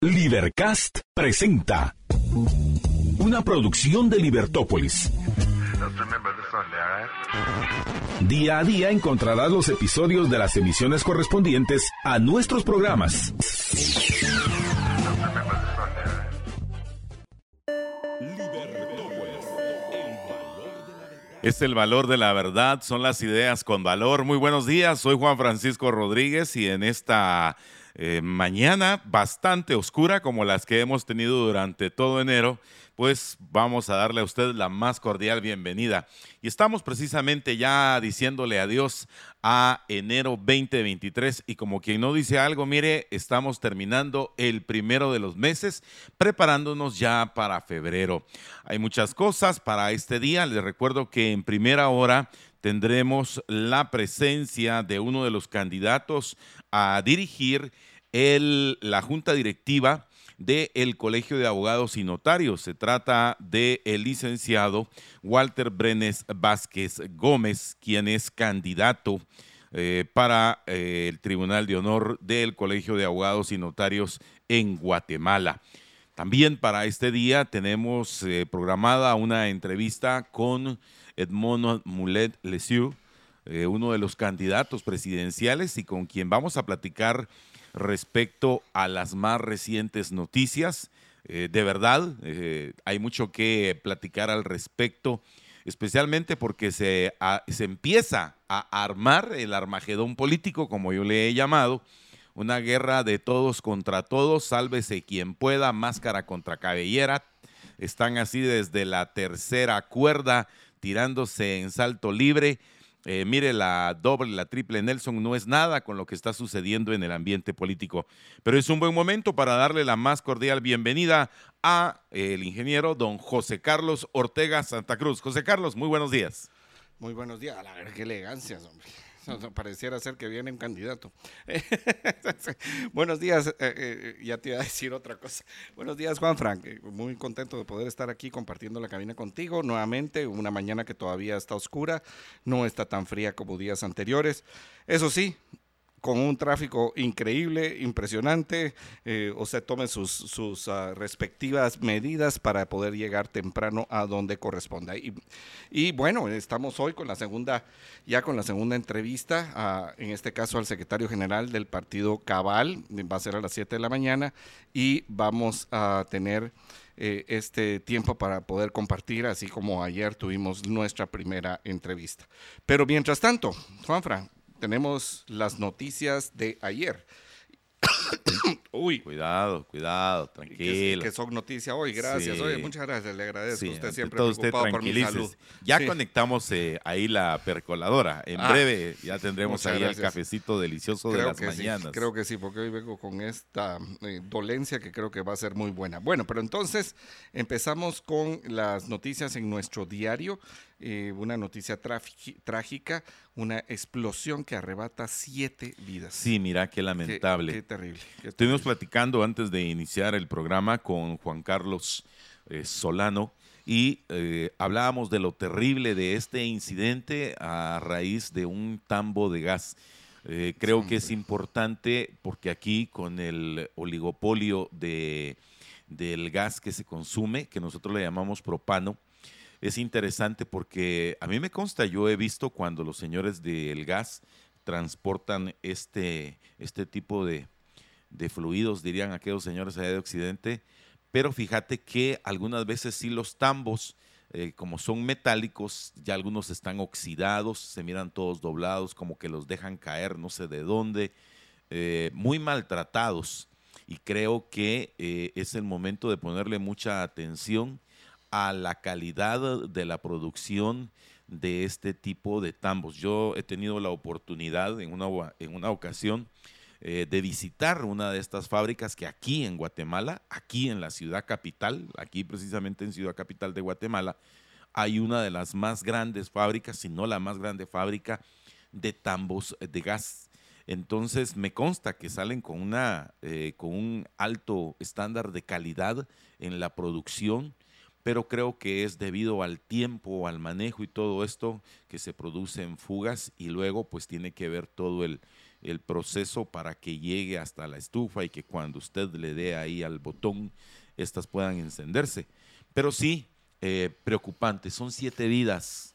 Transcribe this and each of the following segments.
Libercast presenta una producción de Libertópolis. Día a día encontrarás los episodios de las emisiones correspondientes a nuestros programas. Es el valor de la verdad, son las ideas con valor. Muy buenos días, soy Juan Francisco Rodríguez y en esta eh, mañana bastante oscura como las que hemos tenido durante todo enero, pues vamos a darle a usted la más cordial bienvenida. Y estamos precisamente ya diciéndole adiós a enero 2023 y como quien no dice algo, mire, estamos terminando el primero de los meses, preparándonos ya para febrero. Hay muchas cosas para este día, les recuerdo que en primera hora tendremos la presencia de uno de los candidatos a dirigir el, la junta directiva del Colegio de Abogados y Notarios. Se trata del el licenciado Walter Brenes Vázquez Gómez, quien es candidato eh, para eh, el Tribunal de Honor del Colegio de Abogados y Notarios en Guatemala. También para este día tenemos eh, programada una entrevista con Edmond Mulet Lesieux, uno de los candidatos presidenciales y con quien vamos a platicar respecto a las más recientes noticias. Eh, de verdad, eh, hay mucho que platicar al respecto, especialmente porque se, se empieza a armar el armagedón político, como yo le he llamado, una guerra de todos contra todos, sálvese quien pueda, máscara contra cabellera. Están así desde la tercera cuerda, tirándose en salto libre eh, mire, la doble, la triple Nelson no es nada con lo que está sucediendo en el ambiente político, pero es un buen momento para darle la más cordial bienvenida a el ingeniero don José Carlos Ortega Santa Cruz. José Carlos, muy buenos días. Muy buenos días. A la ver, qué elegancia, hombre. Pareciera ser que viene un candidato. Buenos días, eh, eh, ya te iba a decir otra cosa. Buenos días, Juan Frank. Eh, muy contento de poder estar aquí compartiendo la cabina contigo nuevamente. Una mañana que todavía está oscura, no está tan fría como días anteriores. Eso sí, con un tráfico increíble, impresionante, eh, usted tome sus, sus ah, respectivas medidas para poder llegar temprano a donde corresponda. Y, y, bueno, estamos hoy con la segunda, ya con la segunda entrevista, en este caso al secretario general del partido Cabal, va a ser a las 7 de la mañana, y vamos a tener eh, este tiempo para poder compartir, así como ayer tuvimos nuestra primera entrevista. Pero mientras tanto, Juanfra, tenemos las noticias de ayer. Uy. Cuidado, cuidado, tranquilo. Que, son noticias hoy, gracias. Oye, muchas gracias, le agradezco. usted siempre preocupado por mi salud. Ya conectamos eh, ahí la percoladora. En ah, breve ya tendremos ahí el cafecito delicioso de las mañanas. creo que sí, porque hoy vengo con esta eh, dolencia que creo que va a ser muy buena. Bueno, pero entonces empezamos con las noticias en nuestro diario. Eh, una noticia trágica, una explosión que arrebata siete vidas. Sí, mira, qué lamentable. Qué, terrible. Estuvimos platicando antes de iniciar el programa con Juan Carlos eh, Solano y eh, hablábamos de lo terrible de este incidente a raíz de un tambo de gas. creo que es importante porque aquí con el oligopolio de, del gas que se consume, que nosotros le llamamos propano, es interesante porque a mí me consta, yo he visto cuando los señores del gas transportan este, este tipo de, fluidos, dirían aquellos señores allá de Occidente, pero fíjate que algunas veces sí los tambos, eh, como son metálicos, ya algunos están oxidados, se miran todos doblados, como que los dejan caer, no sé de dónde, eh, muy maltratados. Y creo que eh, es el momento de ponerle mucha atención a la calidad de la producción de este tipo de tambos. Yo he tenido la oportunidad en una, en una ocasión eh, de visitar una de estas fábricas que aquí en Guatemala, aquí en la ciudad capital, aquí precisamente en ciudad capital de Guatemala, hay una de las más grandes fábricas, si no la más grande fábrica de tambos de gas. Entonces me consta que salen con, una, eh, con un alto estándar de calidad en la producción pero creo que es debido al tiempo, al manejo y todo esto que se produce en fugas y luego pues tiene que ver todo el, proceso para que llegue hasta la estufa y que cuando usted le dé ahí al botón, estas puedan encenderse. Pero sí, eh, preocupante, son siete vidas.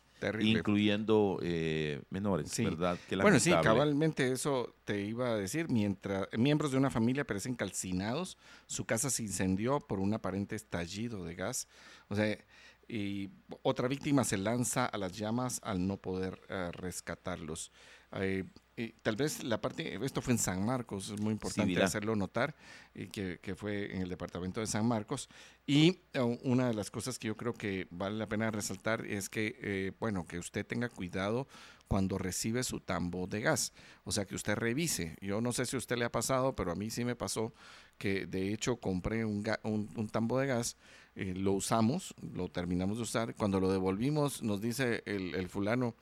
Incluyendo eh, menores, ¿verdad? bueno, sí, cabalmente eso te iba a decir. Mientras miembros de una familia parecen calcinados, su casa se incendió por un aparente estallido de gas. O sea, y otra víctima se lanza a las llamas al no poder eh, rescatarlos. Eh, tal vez la parte, esto fue en San Marcos, es muy importante hacerlo notar, y que, que, fue en el departamento de San Marcos. Y eh, una de las cosas que yo creo que vale la pena resaltar es que, eh, bueno, que usted tenga cuidado cuando recibe su tambo de gas. O sea, que usted revise. Yo no sé si a usted le ha pasado, pero a mí sí me pasó que de hecho compré un, un, tambo de gas, lo usamos, lo terminamos de usar. Cuando lo devolvimos, nos dice el, el fulano,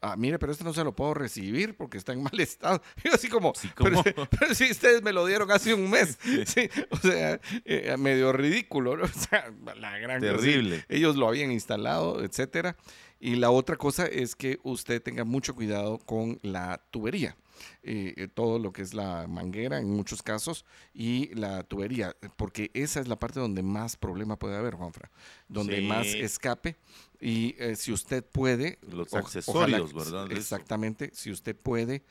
ah, mire, pero este no se lo puedo recibir porque está en mal estado. Yo así como, pero, si ustedes me lo dieron hace un mes. Sí, o sea, eh, medio ridículo, ¿no? O sea, la gran Terrible. ellos lo habían instalado, etcétera. Y la otra cosa es que usted tenga mucho cuidado con la tubería. Eh, eh, todo lo que es la manguera en muchos casos y la tubería, porque esa es la parte donde más problema puede haber, Juanfra, donde más escape. Y eh, si usted puede... Los accesorios, ¿verdad? Exactamente, si usted puede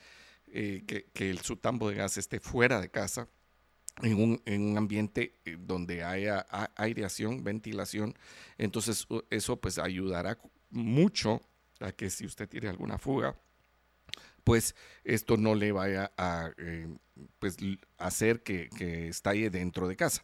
que, que el, su tambo de gas esté fuera de casa, en un, en un, ambiente donde haya aireación, ventilación, entonces eso pues ayudará mucho a que si usted tiene alguna fuga, pues esto no le vaya a eh, pues, hacer que, estalle dentro de casa.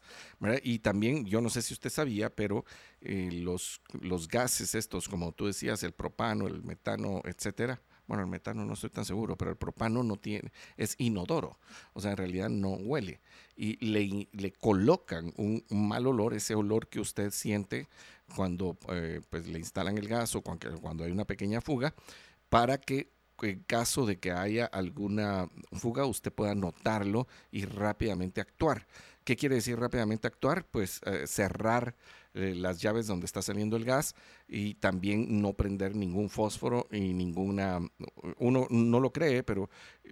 Y también, yo no sé si usted sabía, pero eh, los, los gases estos, como tú decías, el propano, el metano, etcétera, bueno, el metano no estoy tan seguro, pero el propano no tiene, es inodoro, o sea, en realidad no huele. Y le, le colocan un, mal olor, ese olor que usted siente cuando eh, pues, le instalan el gas o cuando, cuando hay una pequeña fuga, para que en caso de que haya alguna fuga, usted pueda notarlo y rápidamente actuar. ¿Qué quiere decir rápidamente actuar? Pues eh, cerrar eh, las llaves donde está saliendo el gas y también no prender ningún fósforo y ninguna, uno no lo cree, pero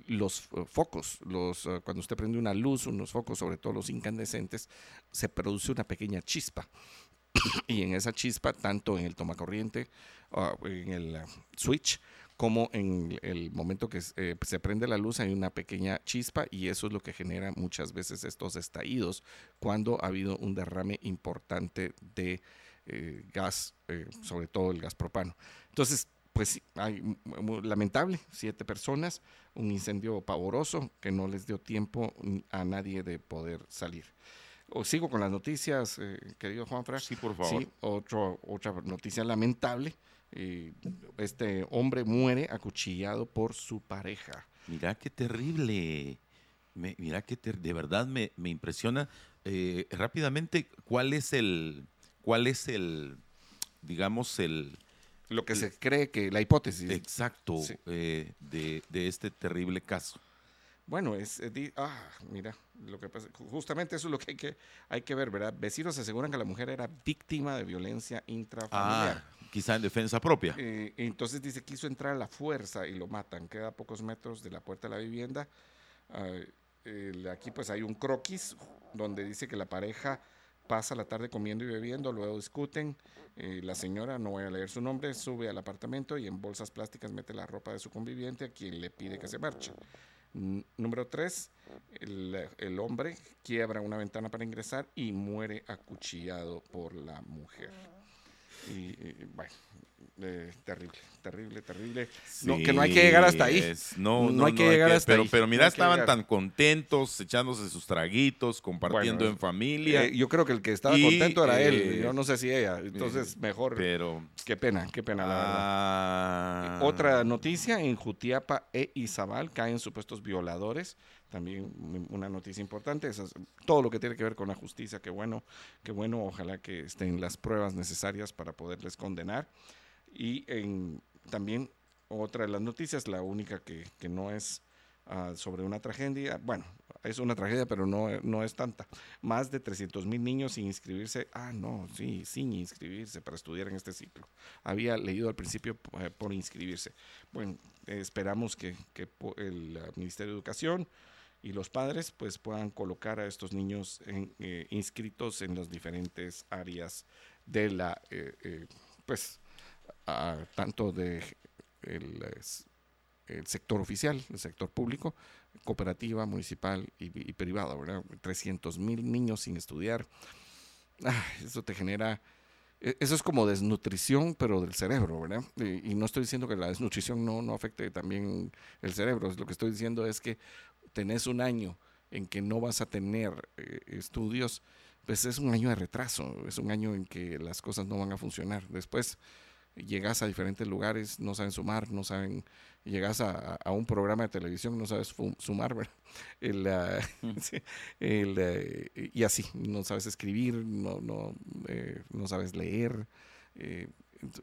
los eh, focos, los, cuando usted prende una luz, unos focos, sobre todo los incandescentes, se produce una pequeña chispa. y en esa chispa, tanto en el tomacorriente, uh, en el switch, como en el momento que eh, se prende la luz hay una pequeña chispa y eso es lo que genera muchas veces estos estallidos cuando ha habido un derrame importante de eh, gas, eh, sobre todo el gas propano. Entonces, pues hay lamentable, siete personas, un incendio pavoroso que no les dio tiempo a nadie de poder salir. O sigo con las noticias, querido Juanfra. Sí, por favor. Sí, otro, otra noticia lamentable este hombre muere acuchillado por su pareja. Mira qué terrible. mira que de verdad me, impresiona eh, rápidamente cuál es el, cuál es el, digamos, el... Lo que se cree que, la hipótesis. Exacto, eh, de, este terrible caso. Bueno, es, eh, ah, mira, lo que pasa, justamente eso es lo que hay que, hay que ver, ¿verdad? Vecinos aseguran que la mujer era víctima de violencia intrafamiliar. Ah quizá en defensa propia. Eh, entonces dice, quiso entrar a la fuerza y lo matan. Queda a pocos metros de la puerta de la vivienda. Aquí pues hay un croquis donde dice que la pareja pasa la tarde comiendo y bebiendo, luego discuten. Eh, la señora, no voy a leer su nombre, sube al apartamento y en bolsas plásticas mete la ropa de su conviviente a quien le pide que se marche. número tres, el, el, hombre quiebra una ventana para ingresar y muere acuchillado por la mujer. Y, bueno, eh, terrible, terrible, terrible. no, que no hay que llegar hasta ahí. no, no, hay que llegar hasta pero, ahí. Pero mira, estaban tan contentos, echándose sus traguitos, compartiendo en familia. Eh, yo creo que el que estaba contento era él, eh, yo no sé si ella. Entonces, mejor. Pero. Qué pena, qué pena, la verdad. Ah. Otra noticia: en Jutiapa e Izabal caen supuestos violadores también una noticia importante, es todo lo que tiene que ver con la justicia, qué bueno, qué bueno, ojalá que estén las pruebas necesarias para poderles condenar. Y también otra de las noticias, la única que, que no es ah, sobre una tragedia, bueno, es una tragedia, pero no, no es tanta. Más de 300 mil niños sin inscribirse. Ah, no, sí, sin inscribirse para estudiar en este ciclo. Había leído al principio eh, por inscribirse. Bueno, esperamos que, el Ministerio de Educación y los padres pues puedan colocar a estos niños eh, inscritos en las diferentes áreas de la, eh, pues, tanto de el, sector oficial, el sector público, cooperativa, municipal y, privada, ¿verdad? 300 mil niños sin estudiar. Ah, eso te genera, e, eso es como desnutrición, pero del cerebro, ¿verdad? Y, no estoy diciendo que la desnutrición no, no afecte también el cerebro, lo que estoy diciendo es que tenés un año en que no vas a tener eh, estudios, pues es un año de retraso, es un año en que las cosas no van a funcionar. Después llegas a diferentes lugares, no saben sumar, no saben, llegas a, un programa de televisión, no sabes sumar, ¿verdad? El, ah, eh, y así, no sabes escribir, no, no, eh, no sabes leer, eh,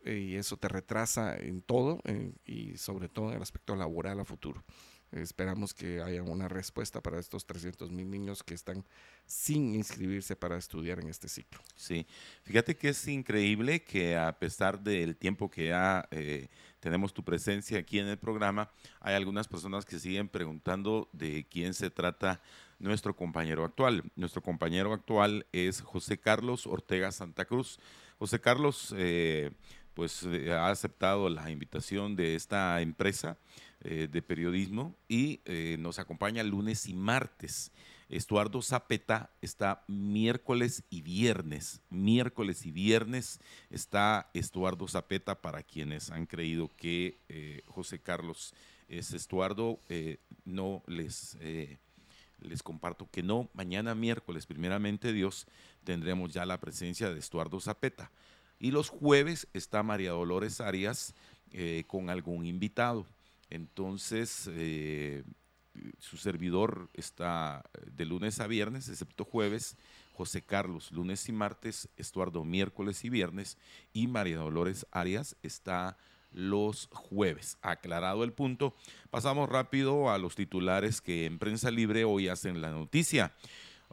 y eso te retrasa en todo, y sobre todo en el aspecto laboral a futuro. Esperamos que haya una respuesta para estos 300 mil niños que están sin inscribirse para estudiar en este ciclo. Sí, fíjate que es increíble que a pesar del tiempo que ya eh, tenemos tu presencia aquí en el programa, hay algunas personas que siguen preguntando de quién se trata nuestro compañero actual. Nuestro compañero actual es José Carlos Ortega Santa Cruz. José Carlos, eh, pues eh, ha aceptado la invitación de esta empresa eh, de periodismo y eh, nos acompaña lunes y martes. Estuardo Zapeta está miércoles y viernes. Miércoles y viernes está Estuardo Zapeta para quienes han creído que eh, José Carlos es Estuardo. no les, les comparto que no. Mañana miércoles, primeramente Dios, tendremos ya la presencia de Estuardo Zapeta. Y los jueves está María Dolores Arias con algún invitado. Entonces, eh, su servidor está de lunes a viernes, excepto jueves, José Carlos lunes y martes, Estuardo miércoles y viernes y María Dolores Arias está los jueves. Aclarado el punto, pasamos rápido a los titulares que en Prensa Libre hoy hacen la noticia.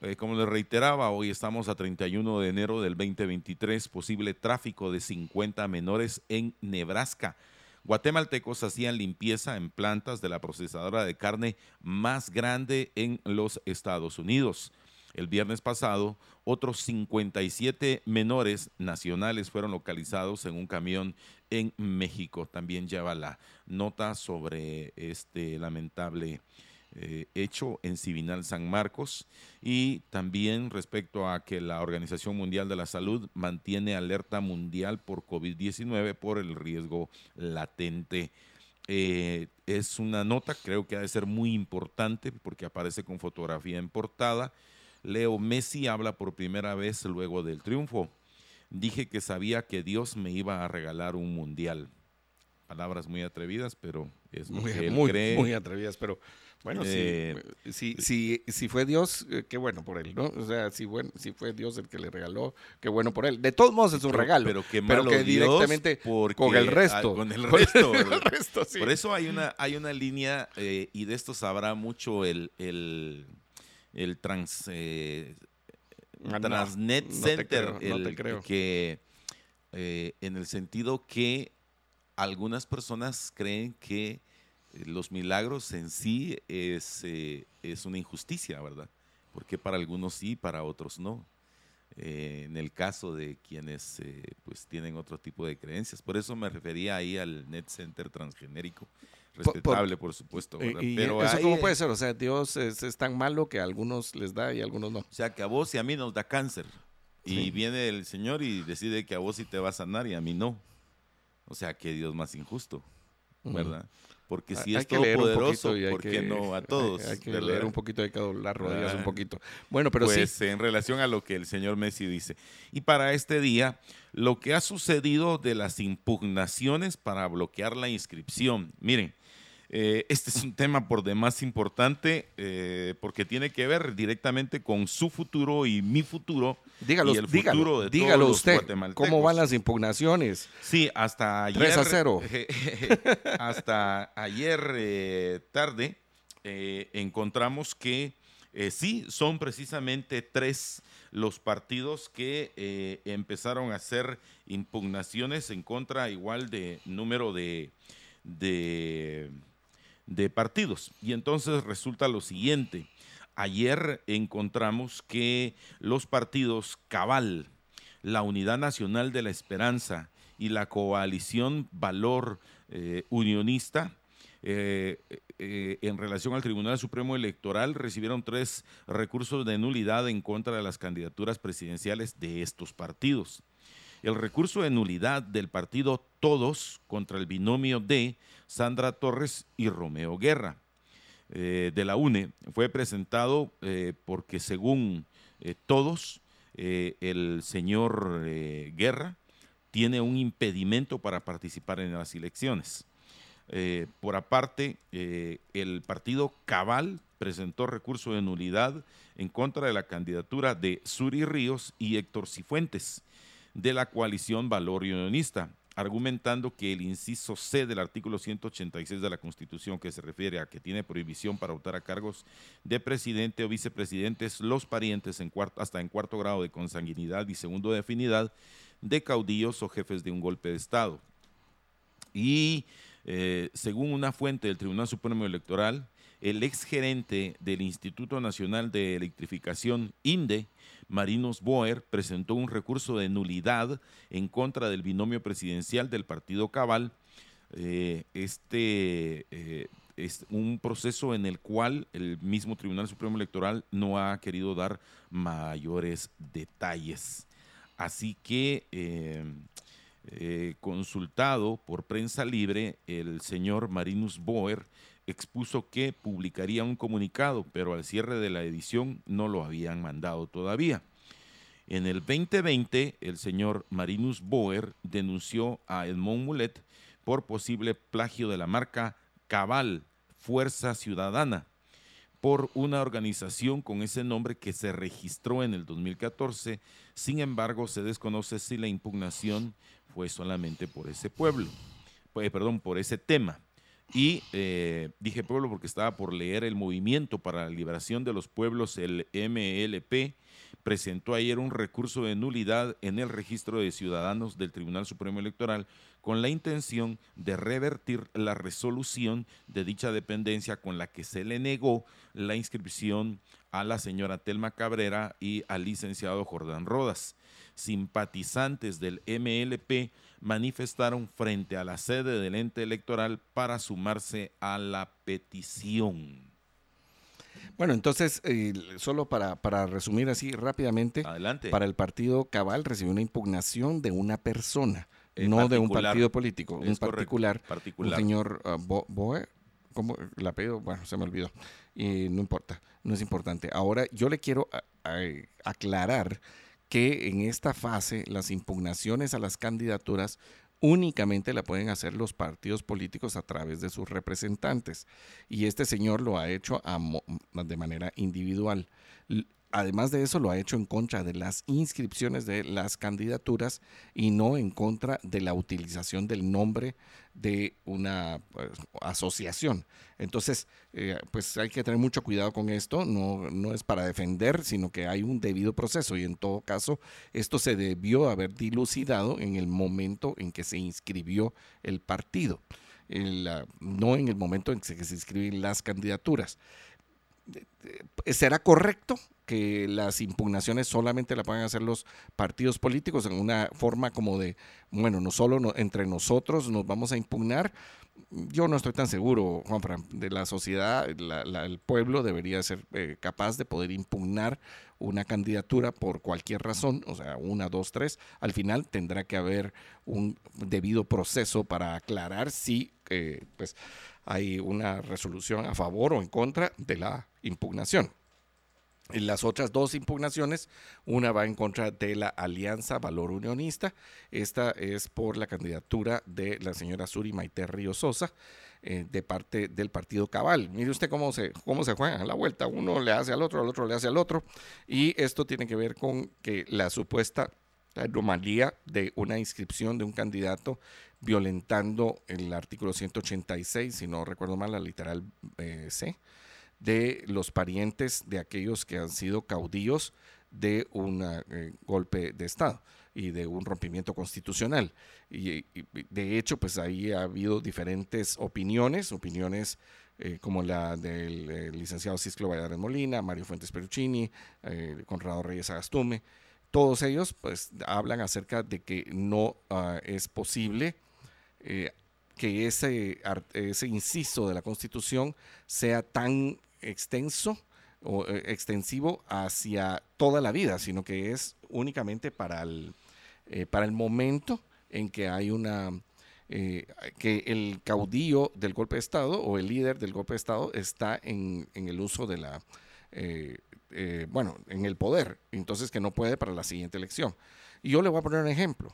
Eh, como les reiteraba, hoy estamos a 31 de enero del 2023, posible tráfico de 50 menores en Nebraska. Guatemaltecos hacían limpieza en plantas de la procesadora de carne más grande en los Estados Unidos. El viernes pasado, otros 57 menores nacionales fueron localizados en un camión en México. También lleva la nota sobre este lamentable eh, hecho en Civinal San Marcos y también respecto a que la Organización Mundial de la Salud mantiene alerta mundial por COVID-19 por el riesgo latente. Eh, es una nota, creo que ha de ser muy importante porque aparece con fotografía en portada. Leo Messi habla por primera vez luego del triunfo. Dije que sabía que Dios me iba a regalar un mundial. Palabras muy atrevidas, pero es muy, muy atrevidas, pero bueno, eh, si, si, si, fue Dios, eh, qué bueno por él, ¿no? O sea, si, bueno, si fue Dios el que le regaló, qué bueno por él. De todos modos es un regalo, pero, que, pero que directamente con el resto. Con el resto. Por eso hay una, hay una línea, eh, y de esto sabrá mucho el, el, el trans, ah, Transnet Center, el, creo. que en el sentido que algunas personas creen que los milagros en sí es, eh, es una injusticia, ¿verdad? Porque para algunos sí, para otros no. Eh, en el caso de quienes eh, pues tienen otro tipo de creencias. Por eso me refería ahí al Net Center transgenérico. Respetable, por, supuesto. Pero ¿Eso cómo puede ser? O sea, Dios es, tan malo que a algunos les da y a algunos no. O sea, que a vos y a mí nos da cáncer. Y viene el Señor y decide que a vos sí te va a sanar y a mí no. O sea, que Dios más injusto, ¿verdad? Porque si es todopoderoso, ¿por qué no a todos? Hay, que leer un poquito, hay que doblar rodillas un poquito. Bueno, pero pues, en relación a lo que el señor Messi dice. Y para este día, lo que ha sucedido de las impugnaciones para bloquear la inscripción. Miren, eh, este es un tema por demás importante eh, porque tiene que ver directamente con su futuro y mi futuro dígalo, y el futuro de dígalo todos usted, ¿Cómo van las impugnaciones? Sí, hasta ayer. 3 a 0. hasta ayer eh, tarde encontramos que sí, son precisamente tres los partidos que eh, empezaron a hacer impugnaciones en contra igual de número de, de, de partidos. Y entonces resulta lo siguiente. Ayer encontramos que los partidos Cabal, la Unidad Nacional de la Esperanza y la Coalición Valor eh, Unionista, eh, eh, en relación al Tribunal Supremo Electoral recibieron tres recursos de nulidad en contra de las candidaturas presidenciales de estos partidos. El recurso de nulidad del partido Todos contra el binomio de Sandra Torres y Romeo Guerra de la UNE fue presentado porque según todos el señor Guerra tiene un impedimento para participar en las elecciones. Eh, por aparte, eh, el partido Cabal presentó recurso de nulidad en contra de la candidatura de Suri Ríos y Héctor Cifuentes de la coalición Valor Unionista, argumentando que el inciso C del artículo 186 de la Constitución, que se refiere a que tiene prohibición para optar a cargos de presidente o vicepresidentes los parientes en cuarto, hasta en cuarto grado de consanguinidad y segundo de afinidad, de caudillos o jefes de un golpe de Estado. Y eh, según una fuente del Tribunal Supremo Electoral, el exgerente del Instituto Nacional de Electrificación, INDE, Marinos Boer, presentó un recurso de nulidad en contra del binomio presidencial del Partido Cabal. Eh, este eh, es un proceso en el cual el mismo Tribunal Supremo Electoral no ha querido dar mayores detalles. Así que, eh, consultado por prensa libre, el señor Marinus Boer expuso que publicaría un comunicado, pero al cierre de la edición no lo habían mandado todavía. En el 2020, el señor Marinus Boer denunció a Edmond Mulet por posible plagio de la marca Cabal, Fuerza Ciudadana, por una organización con ese nombre que se registró en el 2014. Sin embargo, se desconoce si la impugnación fue solamente por ese pueblo, pues, perdón, por ese tema. Y eh, dije pueblo porque estaba por leer el Movimiento para la Liberación de los Pueblos, el MLP, presentó ayer un recurso de nulidad en el registro de ciudadanos del Tribunal Supremo Electoral con la intención de revertir la resolución de dicha dependencia con la que se le negó la inscripción a la señora Telma Cabrera y al licenciado Jordán Rodas. Simpatizantes del MLP manifestaron frente a la sede del ente electoral para sumarse a la petición. Bueno, entonces, eh, solo para, para, resumir así rápidamente, Adelante. para el partido Cabal recibió una impugnación de una persona, no de un partido político, un particular, particular, un señor uh, Boe, ¿cómo el apellido? Bueno, se me olvidó, y no importa, no es importante. Ahora, yo le quiero aclarar que en esta fase las impugnaciones a las candidaturas únicamente la pueden hacer los partidos políticos a través de sus representantes. Y este señor lo ha hecho de manera individual. Además de eso, lo ha hecho en contra de las inscripciones de las candidaturas y no en contra de la utilización del nombre de una pues, asociación. Entonces, eh, pues hay que tener mucho cuidado con esto. No, no es para defender, sino que hay un debido proceso y en todo caso, esto se debió haber dilucidado en el momento en que se inscribió el partido. no en el momento en que se inscriben las candidaturas. ¿Será correcto que las impugnaciones solamente la puedan hacer los partidos políticos en una forma como de, bueno, no solo entre nosotros nos vamos a impugnar? Yo no estoy tan seguro, Juan de la sociedad, el pueblo debería ser eh, capaz de poder impugnar una candidatura por cualquier razón, o sea, una, dos, tres. Al final tendrá que haber un debido proceso para aclarar si, eh, pues, hay una resolución a favor o en contra de la impugnación. Las otras dos impugnaciones, una va en contra de la Alianza Valor Unionista. Esta es por la candidatura de la señora Suri Maite Río Sosa, eh, de parte del partido Cabal. Mire usted cómo se, cómo se juega la vuelta. Uno le hace al otro, al otro le hace al otro. Y esto tiene que ver con que la supuesta anomalía de una inscripción de un candidato violentando el artículo 186, si no recuerdo mal, la literal eh, C de los parientes de aquellos que han sido caudillos de un eh, golpe de Estado y de un rompimiento constitucional. Y, de hecho, pues ahí ha habido diferentes opiniones, opiniones eh, como la del eh, licenciado Cisclo Valladares Molina, Mario Fuentes Peruccini, Conrado Reyes Agastume. Todos ellos pues hablan acerca de que no ah, es posible que ese, ese inciso de la Constitución sea tan extenso o eh, extensivo hacia toda la vida, sino que es únicamente para el, eh, para el momento en que hay una eh, que el caudillo del golpe de Estado o el líder del golpe de Estado está en, el uso de la bueno, en el poder, entonces que no puede para la siguiente elección. Y yo le voy a poner un ejemplo.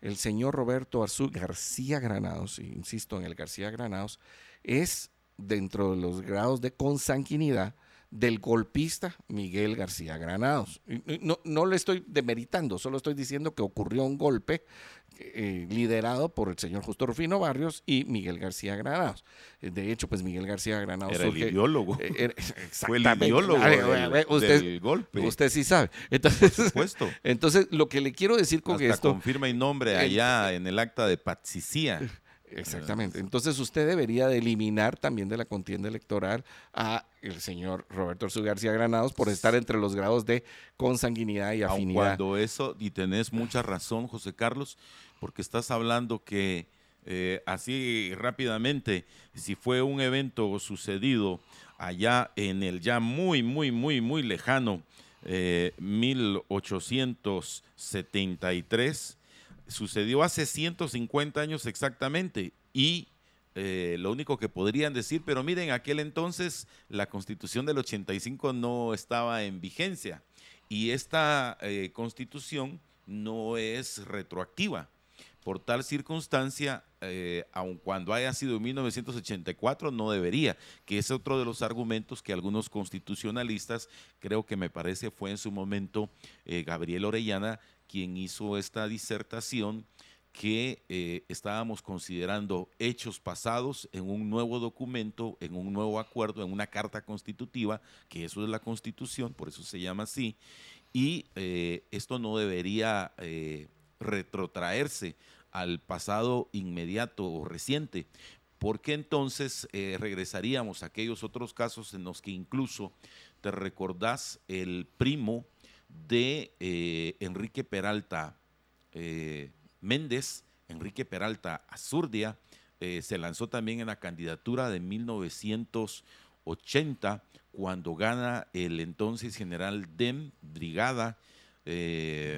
El señor Roberto Arzú García Granados, insisto en el García Granados, es dentro de los grados de consanguinidad del golpista Miguel García Granados. No, no le estoy demeritando, solo estoy diciendo que ocurrió un golpe eh, liderado por el señor Justo Rufino Barrios y Miguel García Granados. De hecho, pues Miguel García Granados era el ideólogo. Eh, Fue el ideólogo usted, golpe. Usted sí sabe. Entonces, por supuesto. Entonces, lo que le quiero decir con Hasta esto... confirma y nombre allá en el acta de patricía. Exactamente. Entonces usted debería de eliminar también de la contienda electoral a el señor Roberto Orsu García Granados por estar entre los grados de consanguinidad y afinidad. cuando eso, y tenés mucha razón, José Carlos, porque estás hablando que eh, así rápidamente, si fue un evento sucedido allá en el ya muy, muy, muy, muy lejano 1873, eh, sucedió hace 150 años exactamente y eh, lo único que podrían decir, pero miren, aquel entonces la constitución del 85 no estaba en vigencia y esta eh, constitución no es retroactiva. Por tal circunstancia, eh, aun cuando haya sido en 1984, no debería, que es otro de los argumentos que algunos constitucionalistas, creo que me parece fue en su momento Gabriel Orellana, quien hizo esta disertación que eh, estábamos considerando hechos pasados en un nuevo documento, en un nuevo acuerdo, en una carta constitutiva, que eso es la constitución, por eso se llama así, y eh, esto no debería eh, retrotraerse al pasado inmediato o reciente, porque entonces regresaríamos a aquellos otros casos en los que incluso, te recordás, el primo de eh, Enrique Peralta eh, Méndez, Enrique Peralta Azurdia, eh, se lanzó también en la candidatura de 1980 cuando gana el entonces general DEM, Brigada.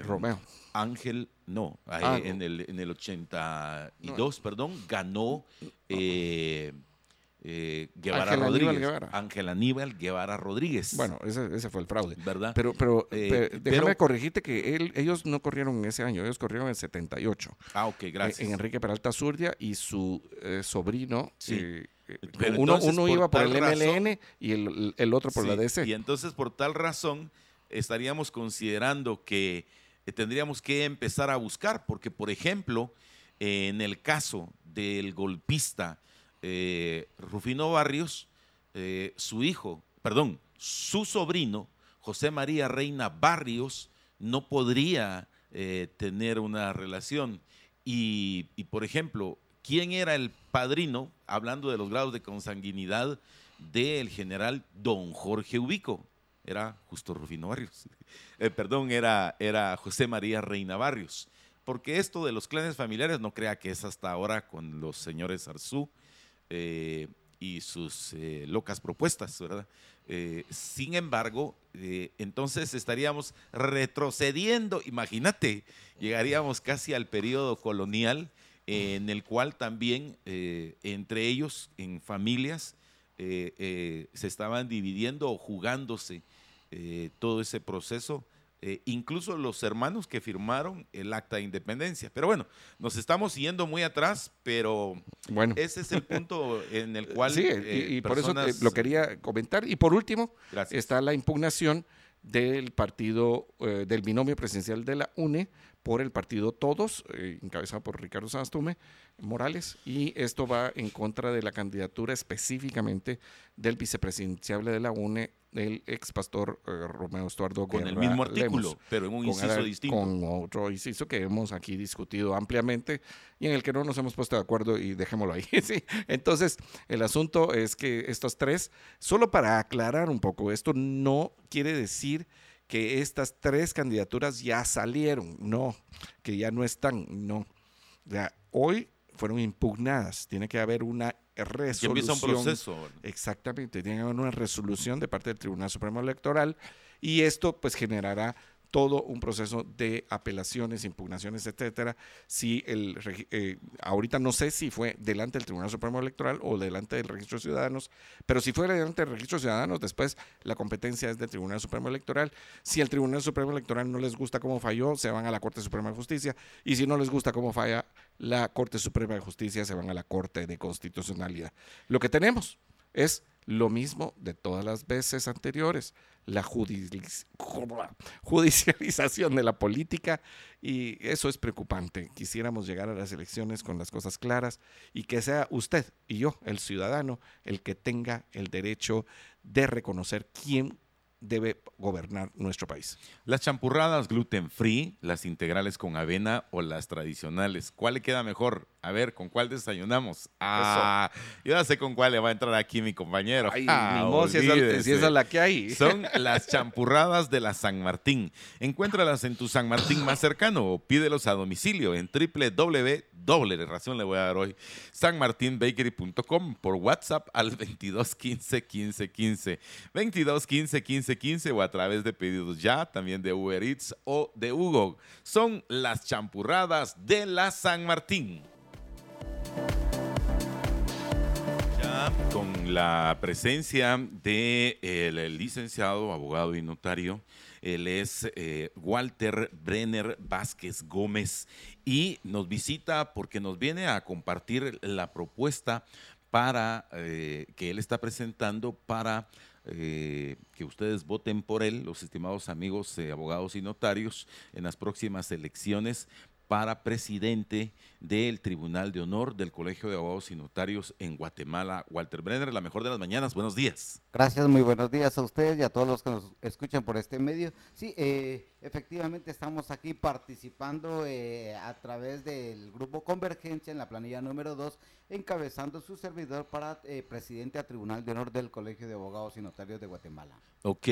Romeo. Ángel, no, ah, en, El, en el 82, perdón, ganó eh, Guevara Rodríguez. Ángel Aníbal Guevara Rodríguez. Bueno, ese, fue el fraude. ¿Verdad? Pero, pero, eh, déjame corregirte que él, ellos no corrieron en ese año, ellos corrieron en 78. Ah, ok, gracias. En, Enrique Peralta Zurdia y su eh, sobrino. Sí. uno, uno iba por el MLN y el, otro por la DC. Y entonces, por tal razón, estaríamos considerando que tendríamos que empezar a buscar, porque, por ejemplo, en el caso del golpista, eh, Rufino Barrios, eh, su hijo, perdón, su sobrino, José María Reina Barrios, no podría eh, tener una relación. Y, por ejemplo, ¿quién era el padrino, hablando de los grados de consanguinidad, del general don Jorge Ubico? Era justo Rufino Barrios. perdón, era, era José María Reina Barrios. Porque esto de los clanes familiares no crea que es hasta ahora con los señores Arzú, eh, y sus eh, locas propuestas, ¿verdad? Eh, sin embargo, entonces estaríamos retrocediendo, imagínate, llegaríamos casi al periodo colonial en el cual también entre ellos, en familias, se estaban dividiendo o jugándose todo ese proceso eh, incluso los hermanos que firmaron el acta de independencia. Pero bueno, nos estamos yendo muy atrás, pero bueno. ese es el punto en el cual... Sí, y, eh, por eso lo quería comentar. Y por último, está la impugnación del partido, eh, del binomio presidencial de la UNE por el partido Todos, eh, encabezado por Ricardo Sanastume Morales, y esto va en contra de la candidatura específicamente del vicepresidenciable de la UNE, el ex pastor eh, Romeo Estuardo Con el mismo artículo, pero en un inciso distinto. Con otro inciso que hemos aquí discutido ampliamente y en el que no nos hemos puesto de acuerdo y dejémoslo ahí. ¿sí? Entonces, el asunto es que estos tres, solo para aclarar un poco, esto no quiere decir que estas tres candidaturas ya salieron, no, que ya no están, no. Ya, hoy fueron impugnadas, tiene que haber una resolución. empieza un proceso. Exactamente, tiene que haber una resolución de parte del Tribunal Supremo Electoral y esto pues generará todo un proceso de apelaciones, impugnaciones, etcétera. Si el eh, ahorita no sé si fue delante del Tribunal Supremo Electoral o delante del Registro de Ciudadanos, pero si fue delante del Registro de Ciudadanos, después la competencia es del Tribunal Supremo Electoral. Si el Tribunal Supremo Electoral no les gusta cómo falló, se van a la Corte Suprema de Justicia y si no les gusta cómo falla la Corte Suprema de Justicia, se van a la Corte de Constitucionalidad. Lo que tenemos es lo mismo de todas las veces anteriores, la judicialización de la política y eso es preocupante. Quisiéramos llegar a las elecciones con las cosas claras y que sea usted y yo, el ciudadano, el que tenga el derecho de reconocer quién debe gobernar nuestro país. Las champurradas gluten free, las integrales con avena o las tradicionales, ¿cuál le queda mejor? A ver, ¿con cuál desayunamos? Ah, yo ya sé con cuál le va a entrar aquí mi compañero. Ay, ah, si, esa, es la que hay. Son las champurradas de la San Martín. Encuéntralas en tu San Martín más cercano o pídelos a domicilio en www doble de razón le voy a dar hoy. sanmartinbakery.com por WhatsApp al 22 15 15 15. 22 15 15 15 o a través de pedidos ya, también de Uber Eats o de Hugo. Son las champurradas de la San Martín. Con la presencia del de licenciado, abogado y notario él es eh, Walter Brenner Vázquez Gómez y nos visita porque nos viene a compartir la propuesta para eh, que él está presentando para eh, que ustedes voten por él, los estimados amigos abogados y notarios, en las próximas elecciones para presidente del Tribunal de Honor del Colegio de Abogados y Notarios en Guatemala. Walter Brenner, la mejor de las mañanas. Buenos días. Gracias, muy buenos días a ustedes y a todos los que nos escuchan por este medio. Sí, eh, efectivamente estamos aquí participando eh, a través del grupo Convergencia en la planilla número 2, encabezando su servidor para eh, presidente a Tribunal de Honor del Colegio de Abogados y Notarios de Guatemala. Ok,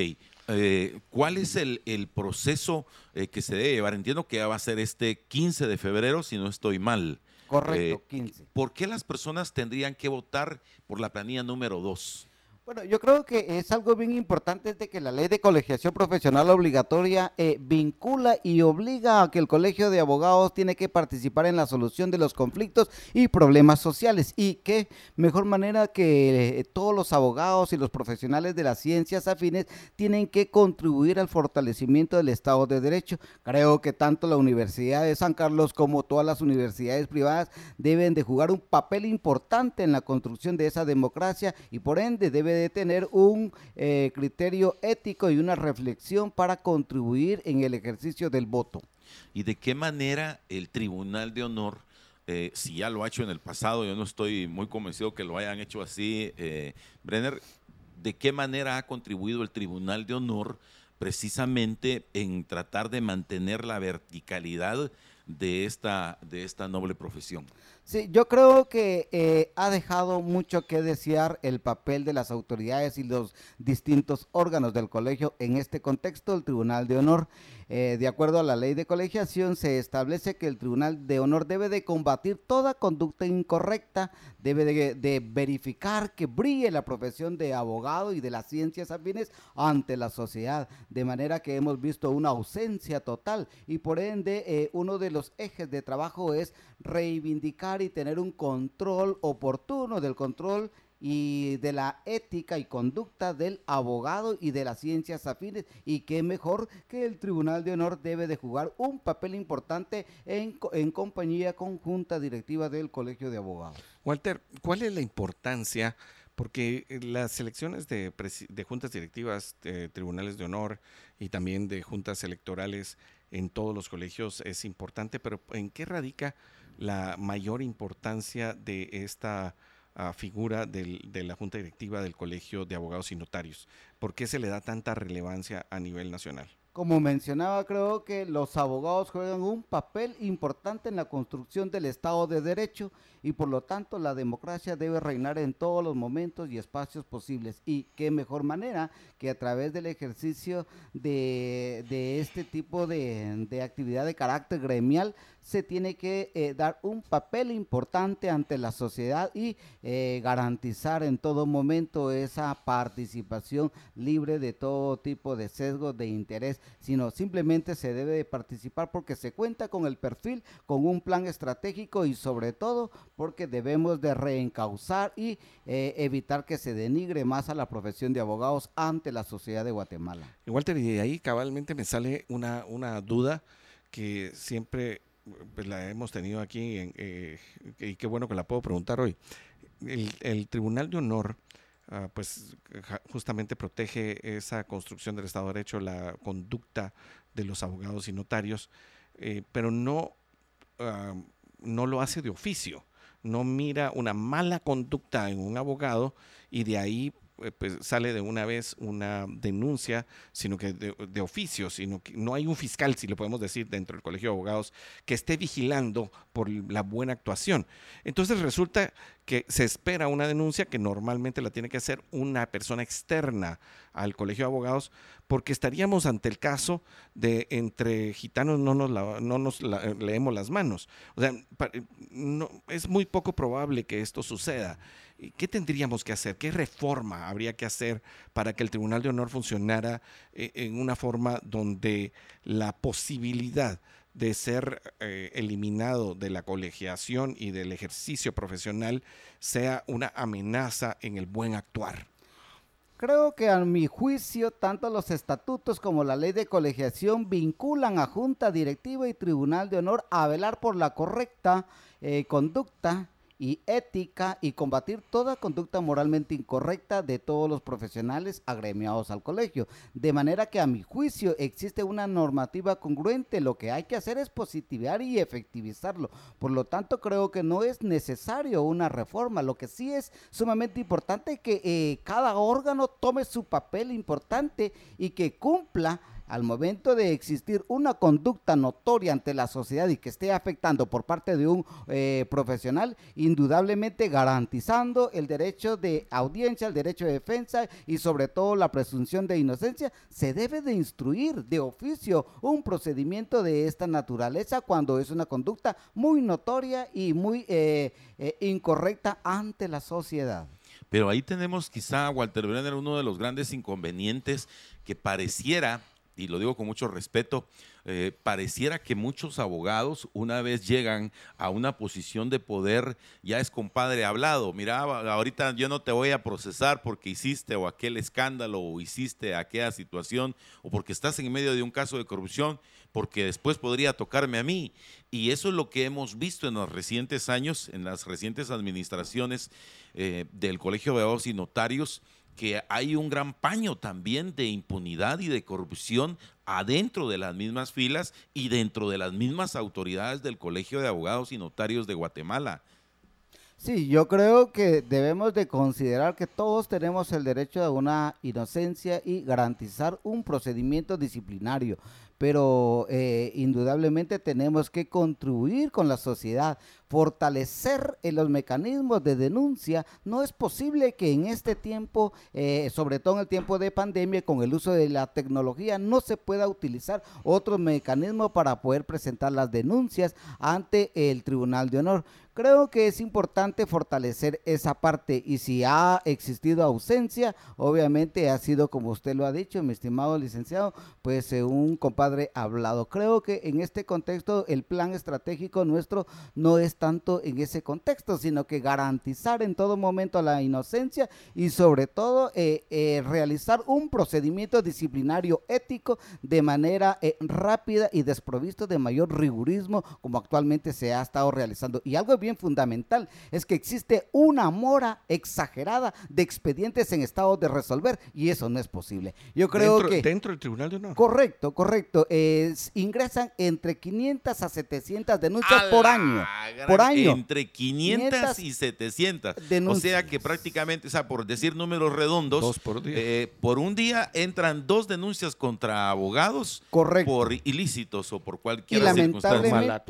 ¿cuál es el, el proceso que se debe llevar? Entiendo que va a ser este 15 de febrero, si no estoy mal. Correcto, 15. ¿Por qué las personas tendrían que votar por la planilla número 2? Bueno, yo creo que es algo bien importante de que la ley de colegiación profesional obligatoria eh, vincula y obliga a que el colegio de abogados tiene que participar en la solución de los conflictos y problemas sociales y qué mejor manera que eh, todos los abogados y los profesionales de las ciencias afines tienen que contribuir al fortalecimiento del Estado de Derecho. Creo que tanto la Universidad de San Carlos como todas las universidades privadas deben de jugar un papel importante en la construcción de esa democracia y por ende debe de de tener un eh, criterio ético y una reflexión para contribuir en el ejercicio del voto. ¿Y de qué manera el Tribunal de Honor, eh, si ya lo ha hecho en el pasado, yo no estoy muy convencido que lo hayan hecho así, eh, Brenner, ¿de qué manera ha contribuido el Tribunal de Honor precisamente en tratar de mantener la verticalidad de esta, de esta noble profesión? Sí, yo creo que eh, ha dejado mucho que desear el papel de las autoridades y los distintos órganos del colegio en este contexto, el Tribunal de Honor. Eh, de acuerdo a la ley de colegiación, se establece que el Tribunal de Honor debe de combatir toda conducta incorrecta, debe de, verificar que brille la profesión de abogado y de las ciencias afines ante la sociedad, de manera que hemos visto una ausencia total y por ende eh, uno de los ejes de trabajo es reivindicar y tener un control oportuno del control y de la ética y conducta del abogado y de las ciencias afines y qué mejor que el Tribunal de Honor debe de jugar un papel importante en, en compañía conjunta directiva del Colegio de Abogados. Walter, ¿cuál es la importancia porque eh, las elecciones de, juntas directivas, de tribunales de honor y también de juntas electorales en todos los colegios es importante, pero ¿en qué radica la mayor importancia de esta ah, figura de la junta directiva del Colegio de Abogados y Notarios? ¿Por qué se le da tanta relevancia a nivel nacional? Como mencionaba, creo que los abogados juegan un papel importante en la construcción del Estado de Derecho y por lo tanto la democracia debe reinar en todos los momentos y espacios posibles. Y qué mejor manera que a través del ejercicio de, este tipo de actividad de carácter gremial se tiene que eh, dar un papel importante ante la sociedad y eh, garantizar en todo momento esa participación libre de todo tipo de sesgos de interés, sino simplemente se debe de participar porque se cuenta con el perfil, con un plan estratégico y sobre todo porque debemos de reencauzar y eh, evitar que se denigre más a la profesión de abogados ante la sociedad de Guatemala. Walter, y ahí cabalmente me sale una, una duda que siempre pues la hemos tenido aquí eh, y qué bueno que la puedo preguntar hoy. El, Tribunal de Honor, ah, pues justamente protege esa construcción del Estado de Derecho, la conducta de los abogados y notarios, eh, pero no, ah, no lo hace de oficio. No mira una mala conducta en un abogado y de ahí pues, sale de una vez una denuncia, sino que de, oficio, sino que no hay un fiscal, si lo podemos decir, dentro del Colegio de Abogados que esté vigilando por la buena actuación. Entonces resulta que se espera una denuncia que normalmente la tiene que hacer una persona externa al Colegio de Abogados, porque estaríamos ante el caso de entre gitanos no nos, no nos leemos las manos. O sea, no, es muy poco probable que esto suceda. ¿Qué tendríamos que hacer? ¿Qué reforma habría que hacer para que el Tribunal de Honor funcionara eh, en una forma donde la posibilidad de ser eh, eliminado de la colegiación y del ejercicio profesional sea una amenaza en el buen actuar? Creo que a mi juicio, tanto los estatutos como la ley de colegiación vinculan a Junta Directiva y Tribunal de Honor a velar por la correcta eh, conducta y ética y combatir toda conducta moralmente incorrecta de todos los profesionales agremiados al colegio. De manera que a mi juicio existe una normativa congruente, lo que hay que hacer es positivar y efectivizarlo. Por lo tanto, creo que no es necesario una reforma. Lo que sí es sumamente importante es que eh, cada órgano tome su papel importante y que cumpla al momento de existir una conducta notoria ante la sociedad y que esté afectando por parte de un eh, profesional, indudablemente garantizando el derecho de audiencia, el derecho de defensa y sobre todo la presunción de inocencia, se debe de instruir de oficio un procedimiento de esta naturaleza cuando es una conducta muy notoria y muy eh, eh, incorrecta ante la sociedad. Pero ahí tenemos quizá, Walter Brenner, uno de los grandes inconvenientes que pareciera y lo digo con mucho respeto, eh, pareciera que muchos abogados una vez llegan a una posición de poder, ya es compadre hablado, mira, ahorita yo no te voy a procesar porque hiciste o aquel escándalo o hiciste aquella situación o porque estás en medio de un caso de corrupción, porque después podría tocarme a mí. Y eso es lo que hemos visto en los recientes años, en las recientes administraciones eh, del Colegio de Abogados y Notarios, que hay un gran paño también de impunidad y de corrupción adentro de las mismas filas y dentro de las mismas autoridades del Colegio de Abogados y Notarios de Guatemala. Sí, yo creo que debemos de considerar que todos tenemos el derecho a una inocencia y garantizar un procedimiento disciplinario pero eh, indudablemente tenemos que contribuir con la sociedad, fortalecer eh, los mecanismos de denuncia. No es posible que en este tiempo, eh, sobre todo en el tiempo de pandemia, con el uso de la tecnología, no se pueda utilizar otro mecanismo para poder presentar las denuncias ante el Tribunal de Honor. Creo que es importante fortalecer esa parte y si ha existido ausencia, obviamente ha sido como usted lo ha dicho, mi estimado licenciado, pues un compadre hablado. Creo que en este contexto el plan estratégico nuestro no es tanto en ese contexto, sino que garantizar en todo momento la inocencia y sobre todo eh, eh, realizar un procedimiento disciplinario ético de manera eh, rápida y desprovisto de mayor rigurismo como actualmente se ha estado realizando. Y algo bien fundamental es que existe una mora exagerada de expedientes en estado de resolver y eso no es posible. Yo creo dentro, que... Dentro del Tribunal de Honor. Correcto, correcto. ingresan entre 500 a 700 denuncias por año. Por año. Entre 500, y 700. Denuncias. O sea que prácticamente, o sea, por decir números redondos, por, eh, por un día entran dos denuncias contra abogados Correcto. por ilícitos o por cualquier circunstancia.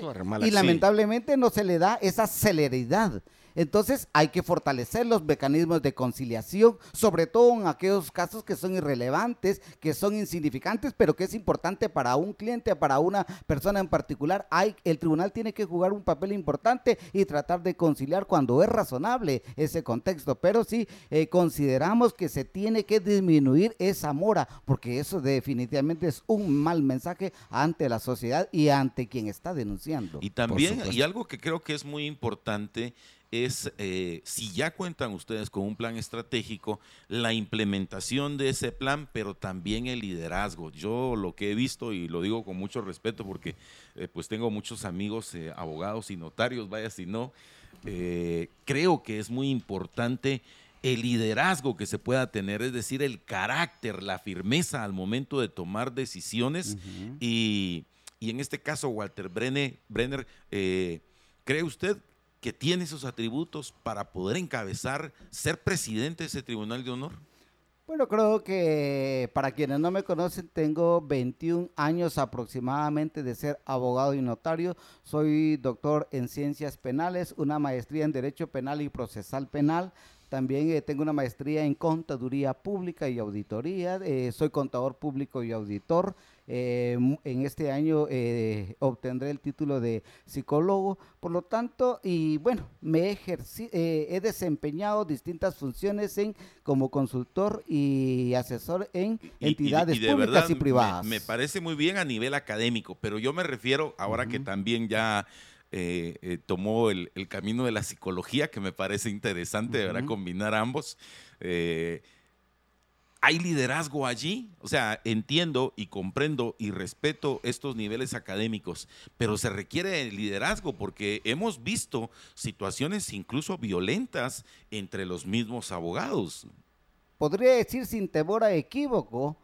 y lamentablemente no se le da esa celeridad entonces hay que fortalecer los mecanismos de conciliación, sobre todo en aquellos casos que son irrelevantes, que son insignificantes, pero que es importante para un cliente, para una persona en particular. Hay, el tribunal tiene que jugar un papel importante y tratar de conciliar cuando es razonable ese contexto. Pero sí eh, consideramos que se tiene que disminuir esa mora, porque eso definitivamente es un mal mensaje ante la sociedad y ante quien está denunciando. Y también, y algo que creo que es muy importante, es, eh, si ya cuentan ustedes con un plan estratégico, la implementación de ese plan, pero también el liderazgo. Yo lo que he visto, y lo digo con mucho respeto porque eh, pues tengo muchos amigos, eh, abogados y notarios, vaya si no, creo que es muy importante el liderazgo que se pueda tener, es decir, el carácter, la firmeza al momento de tomar decisiones. y, y, en este caso, Walter Brenner, Brenner ¿cree usted que tiene esos atributos para poder encabezar, ser presidente de ese Tribunal de Honor? Bueno, creo que para quienes no me conocen, tengo 21 años aproximadamente de ser abogado y notario. Soy doctor en ciencias penales, una maestría en Derecho Penal y Procesal Penal. También eh, tengo una maestría en contaduría pública y auditoría. Eh, soy contador público y auditor. Eh, en este año eh, obtendré el título de psicólogo. Por lo tanto, y bueno, me he desempeñado distintas funciones en como consultor y asesor en entidades públicas y privadas. Me, parece muy bien a nivel académico, pero yo me refiero ahora que también ya tomó el, camino de la psicología, que me parece interesante, ¿verdad? Combinar ambos. ¿Hay liderazgo allí? O sea, entiendo y comprendo y respeto estos niveles académicos, pero se requiere liderazgo porque hemos visto situaciones incluso violentas entre los mismos abogados. Podría decir sin temor a equívoco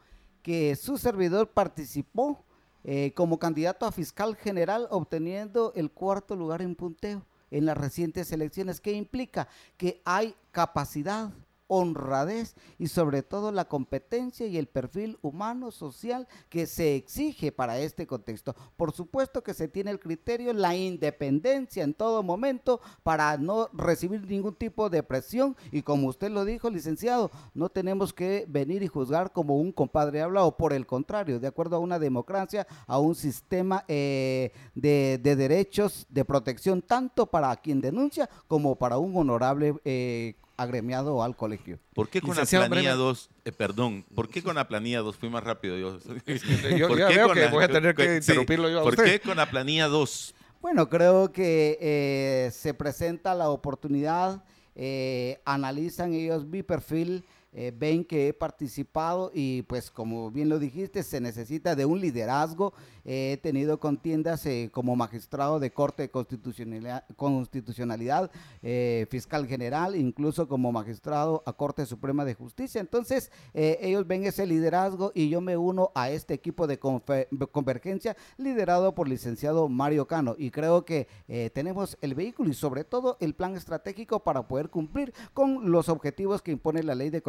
que su servidor participó eh, como candidato a fiscal general obteniendo el cuarto lugar en punteo en las recientes elecciones. ¿Qué implica? Que hay capacidad, honradez y sobre todo la competencia y el perfil humano social que se exige para este contexto. Por supuesto que se tiene el criterio, la independencia en todo momento para no recibir ningún tipo de presión y como usted lo dijo, licenciado, no tenemos que venir y juzgar como un compadre hablado, por el contrario, de acuerdo a una democracia, a un sistema eh, de, derechos de protección tanto para quien denuncia como para un honorable eh, agremiado al colegio. ¿Por qué con la planilla 2, eh, perdón, por qué con la planilla 2 fui más rápido yo? yo veo que voy a tener que interrumpirlo yo a ¿Por qué con la planilla 2? Bueno, creo que eh, se presenta la oportunidad, eh, analizan ellos mi perfil, eh, ven que he participado y pues como bien lo dijiste, se necesita de un liderazgo. he tenido contiendas eh, como magistrado de Corte de Constitucionalidad, constitucionalidad eh, Fiscal General, incluso como magistrado a Corte Suprema de Justicia. Entonces, ellos ven ese liderazgo y yo me uno a este equipo de convergencia liderado por licenciado Mario Cano. Y creo que tenemos el vehículo y sobre todo el plan estratégico para poder cumplir con los objetivos que impone la ley de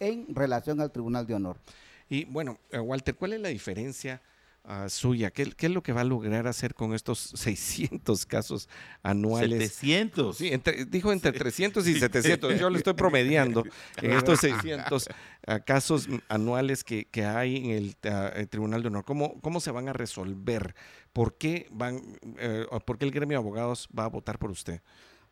en relación al Tribunal de Honor. Y bueno, eh, Walter, ¿cuál es la diferencia ah, suya? ¿Qué, es lo que va a lograr hacer con estos 600 casos anuales? 700. Sí, dijo entre 300 y 700. Yo le estoy promediando en estos 600 ah, casos anuales que, hay en el, ah, Tribunal de Honor. ¿Cómo, ¿Cómo se van a resolver? ¿Por qué, van, eh, ¿Por qué el gremio de abogados va a votar por usted?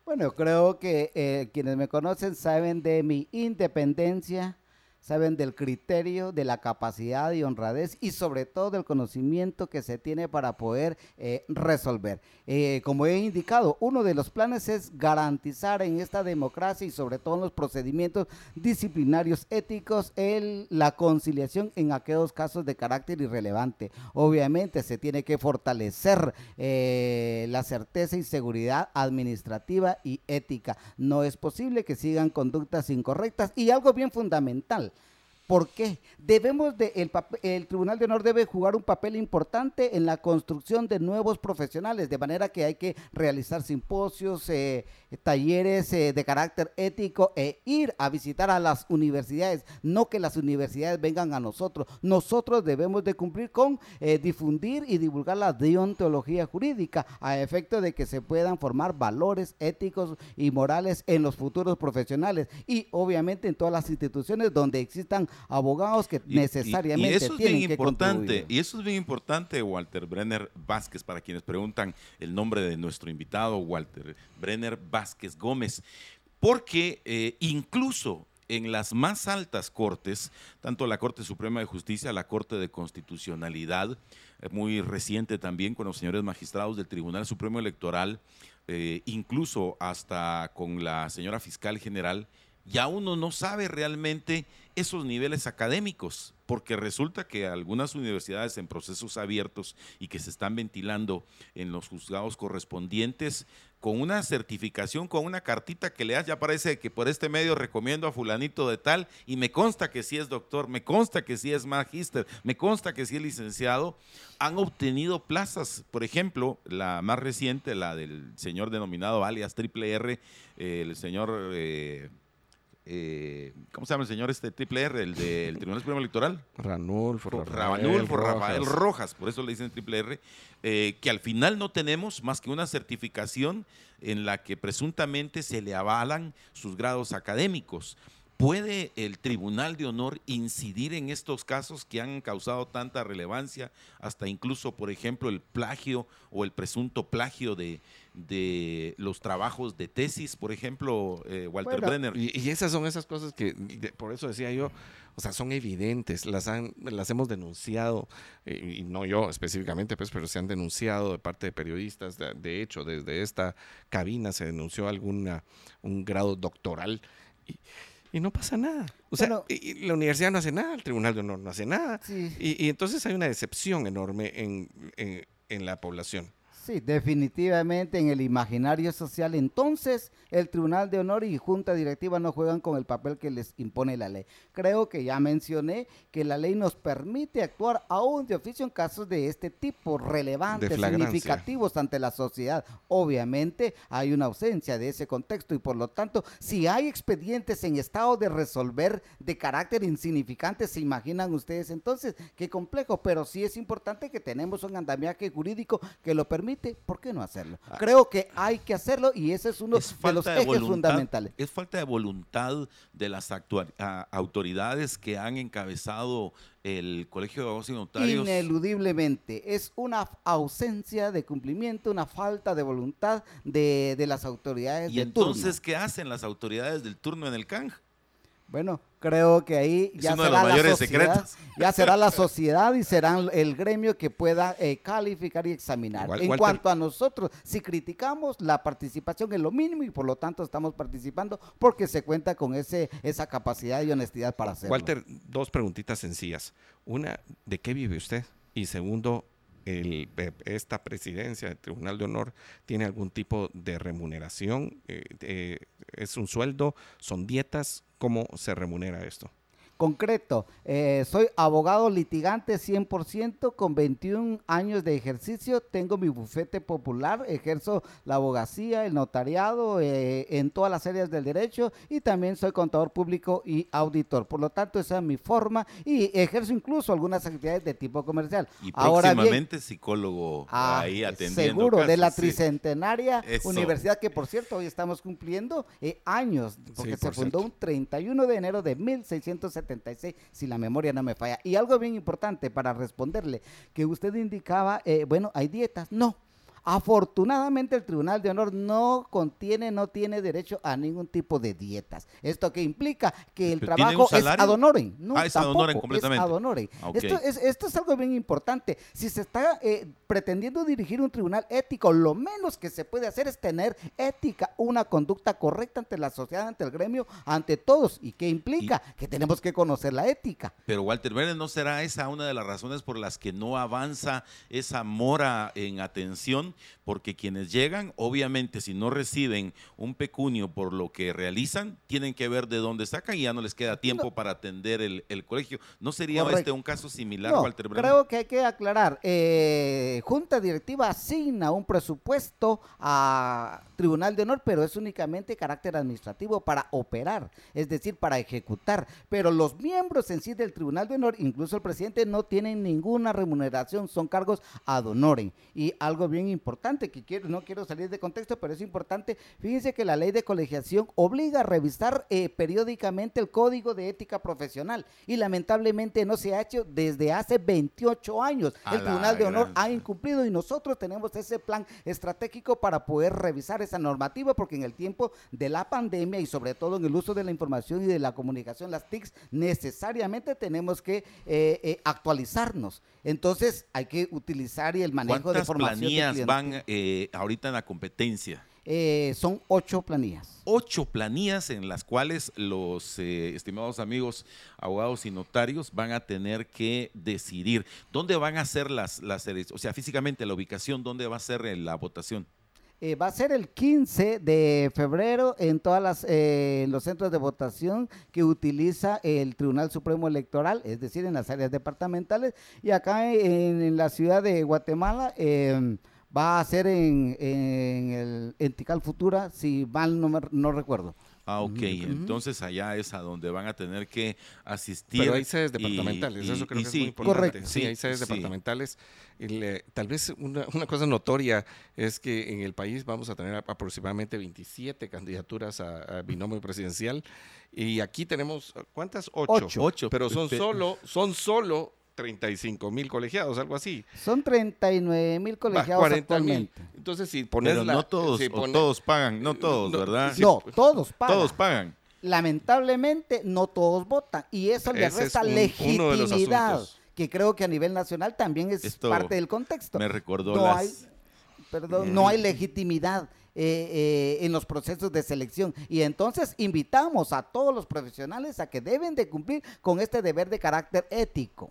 Bueno, creo que eh, quienes me conocen saben de mi independencia, saben del criterio, de la capacidad y honradez y sobre todo del conocimiento que se tiene para poder eh, resolver. Eh, como he indicado, uno de los planes es garantizar en esta democracia y sobre todo en los procedimientos disciplinarios éticos la conciliación en aquellos casos de carácter irrelevante. Obviamente se tiene que fortalecer eh, la certeza y seguridad administrativa y ética. No es posible que sigan conductas incorrectas y algo bien fundamental ¿Por qué? Debemos de, el, el, Tribunal de Honor debe jugar un papel importante en la construcción de nuevos profesionales, de manera que hay que realizar simposios, eh, talleres eh, de carácter ético e ir a visitar a las universidades, no que las universidades vengan a nosotros. Nosotros debemos de cumplir con eh, difundir y divulgar la deontología jurídica a efecto de que se puedan formar valores éticos y morales en los futuros profesionales y obviamente en todas las instituciones donde existan abogados que necesariamente y, eso es tienen bien que importante y eso es bien importante Walter Brenner Vázquez para quienes preguntan el nombre de nuestro invitado Walter Brenner Vázquez Gómez porque eh, incluso en las más altas cortes, tanto la Corte Suprema de Justicia, la Corte de Constitucionalidad, eh, muy reciente también con los señores magistrados del Tribunal Supremo Electoral, eh, incluso hasta con la señora fiscal general, ya uno no sabe realmente esos niveles académicos, porque resulta que algunas universidades en procesos abiertos y que se están ventilando en los juzgados correspondientes, con una certificación, con una cartita que le das, ya parece que por este medio recomiendo a fulanito de tal, y me consta que sí es doctor, me consta que sí es magíster, me consta que sí es licenciado, han obtenido plazas, por ejemplo, la más reciente, la del señor denominado alias Triple R, el señor... Eh, eh, ¿cómo se llama el señor este triple R, el del Tribunal Supremo Electoral? Ranulfo, Ranulfo, Rafael Rojas, por eso le dicen triple R, eh, que al final no tenemos más que una certificación en la que presuntamente se le avalan sus grados académicos. ¿Puede el Tribunal de Honor incidir en estos casos que han causado tanta relevancia, hasta incluso, por ejemplo, el plagio o el presunto plagio de, de los trabajos de tesis, por ejemplo, eh, Walter Brenner? Y, esas son esas cosas que, por eso decía yo, o sea, son evidentes, las, han, las hemos denunciado, eh, y no yo específicamente, pues, pero se han denunciado de parte de periodistas. De, de hecho, desde esta cabina se denunció alguna, un grado doctoral. Y, y no pasa nada. O sea, la universidad no hace nada, el Tribunal de Honor no hace nada. Y, entonces hay una decepción enorme en, en la población. Sí, definitivamente en el imaginario social. Entonces, el Tribunal de Honor y Junta Directiva no juegan con el papel que les impone la ley. Creo que ya mencioné que la ley nos permite actuar aún de oficio en casos de este tipo, relevantes, significativos ante la sociedad. Obviamente, hay una ausencia de ese contexto y por lo tanto, si hay expedientes en estado de resolver de carácter insignificante, se imaginan ustedes entonces qué complejo, pero sí es importante que tenemos un andamiaje jurídico que lo permite ¿por qué no hacerlo? Ah. Creo que hay que hacerlo y ese es uno de los ejes fundamentales. Es falta de voluntad de las autoridades que han encabezado el Colegio de Abogados y Notarios. Ineludiblemente, es una ausencia de cumplimiento, una falta de voluntad de, las autoridades ¿Y entonces qué hacen las autoridades del turno en el CANG? Bueno, creo que ahí ya será, la sociedad, ya será la sociedad y será el gremio que pueda eh, calificar y examinar. en cuanto a nosotros, si criticamos, la participación es lo mínimo y por lo tanto estamos participando porque se cuenta con ese, esa capacidad y honestidad para hacerlo. Walter, dos preguntitas sencillas. Una, ¿de qué vive usted? Y segundo, el, esta presidencia del Tribunal de Honor tiene algún tipo de remuneración? Eh, ¿Es un sueldo? ¿Son dietas? ¿Cómo se remunera esto? Concreto, eh, soy abogado litigante 100% con 21 años de ejercicio, tengo mi bufete popular, ejerzo la abogacía, el notariado eh, en todas las áreas del derecho y también soy contador público y auditor. Por lo tanto, esa es mi forma y ejerzo incluso algunas actividades de tipo comercial. Y próximamente psicólogo ah, ahí atendiendo. Seguro, de la tricentenaria universidad que por cierto hoy estamos cumpliendo eh, años, porque se fundó un 31 de enero de 1670 si la memoria no me falla. Y algo bien importante para responderle, que usted indicaba, eh, bueno, hay dietas. No, Afortunadamente el Tribunal de Honor no contiene, no tiene derecho a ningún tipo de dietas. ¿Esto que implica? Que el trabajo es ad honorem. No, ah, es ad honorem completamente. Es ad honorem. Esto, es, esto es algo bien importante. Si se está eh, pretendiendo dirigir un tribunal ético, lo menos que se puede hacer es tener ética, una conducta correcta ante la sociedad, ante el gremio, ante todos. ¿Y qué implica? que tenemos que conocer la ética. Pero Walter Vélez, ¿no será esa una de las razones por las que no avanza esa mora en atención? Porque quienes llegan, obviamente, si no reciben un pecunio por lo que realizan, tienen que ver de dónde sacan y ya no les queda tiempo para atender el, colegio. ¿No sería este un caso similar, Walter Brenner? Creo que hay que aclarar. Eh, Junta Directiva asigna un presupuesto a Tribunal de Honor, pero es únicamente carácter administrativo para operar, es decir, para ejecutar. Pero los miembros en sí del Tribunal de Honor, incluso el presidente, no tienen ninguna remuneración, son cargos ad honorem. Y algo bien importante, que quiero, no quiero salir de contexto, pero es importante, fíjense que la ley de colegiación obliga a revisar eh, periódicamente el código de ética profesional y lamentablemente no se ha hecho desde hace 28 años. el Tribunal de Honor ha incumplido y nosotros tenemos ese plan estratégico para poder revisar esa normativa porque en el tiempo de la pandemia y sobre todo en el uso de la información y de la comunicación, las TICs, necesariamente tenemos que eh, eh, actualizarnos. Entonces hay que utilizar y el manejo de formación. planillas van eh, ahorita en la competencia? son ocho planillas. Ocho planillas en las cuales los estimados amigos abogados y notarios van a tener que decidir dónde van a ser las, las o sea, físicamente la ubicación, dónde va a ser la votación. Eh, va a ser el 15 de febrero en todas las eh, los centros de votación que utiliza el Tribunal Supremo Electoral, es decir, en las áreas departamentales. Y acá en, la ciudad de Guatemala em, va a ser en, el en Futura, si mal no, no recuerdo. Ah, ok. Entonces allá es a donde van a tener que asistir. Pero hay sedes departamentales, eso creo que es muy importante. Correcto. Sí, hay sedes departamentales. tal vez una, cosa notoria es que en el país vamos a tener aproximadamente 27 candidaturas a, binomio presidencial y aquí tenemos, ¿cuántas? Ocho. Ocho. Pero son solo, son solo 35 mil colegiados, algo así. Son 39 mil colegiados actualmente. Entonces, si pones Pero no todos, todos pagan, no todos, ¿verdad? No, todos pagan. Todos pagan. Lamentablemente, no todos votan. Y eso le resta legitimidad, que creo que a nivel nacional también es parte del contexto. Me recordó no Hay, perdón, no hay legitimidad. Eh, eh, en los procesos de selección. Y entonces invitamos a todos los profesionales a que deben de cumplir con este deber de carácter ético.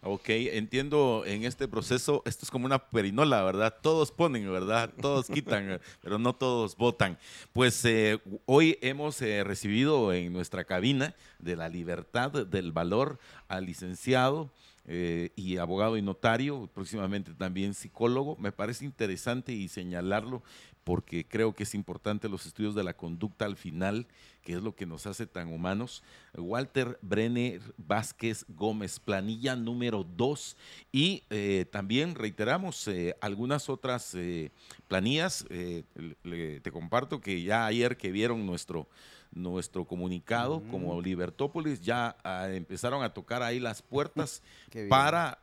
Ok, entiendo en este proceso, esto es como una perinola, ¿verdad? Todos ponen, ¿verdad? Todos quitan, pero no todos votan. Pues eh, hoy hemos eh, recibido en nuestra cabina de la libertad del valor al licenciado eh, y abogado y notario, próximamente también psicólogo. Me parece interesante y señalarlo porque creo que es importante los estudios de la conducta al final, que es lo que nos hace tan humanos. Walter Brenner Vázquez Gómez, planilla número 2. Y eh, también reiteramos eh, algunas otras eh, planillas. te comparto que ya ayer que vieron nuestro nuestro comunicado como Libertópolis, ya ah, empezaron a tocar ahí las puertas para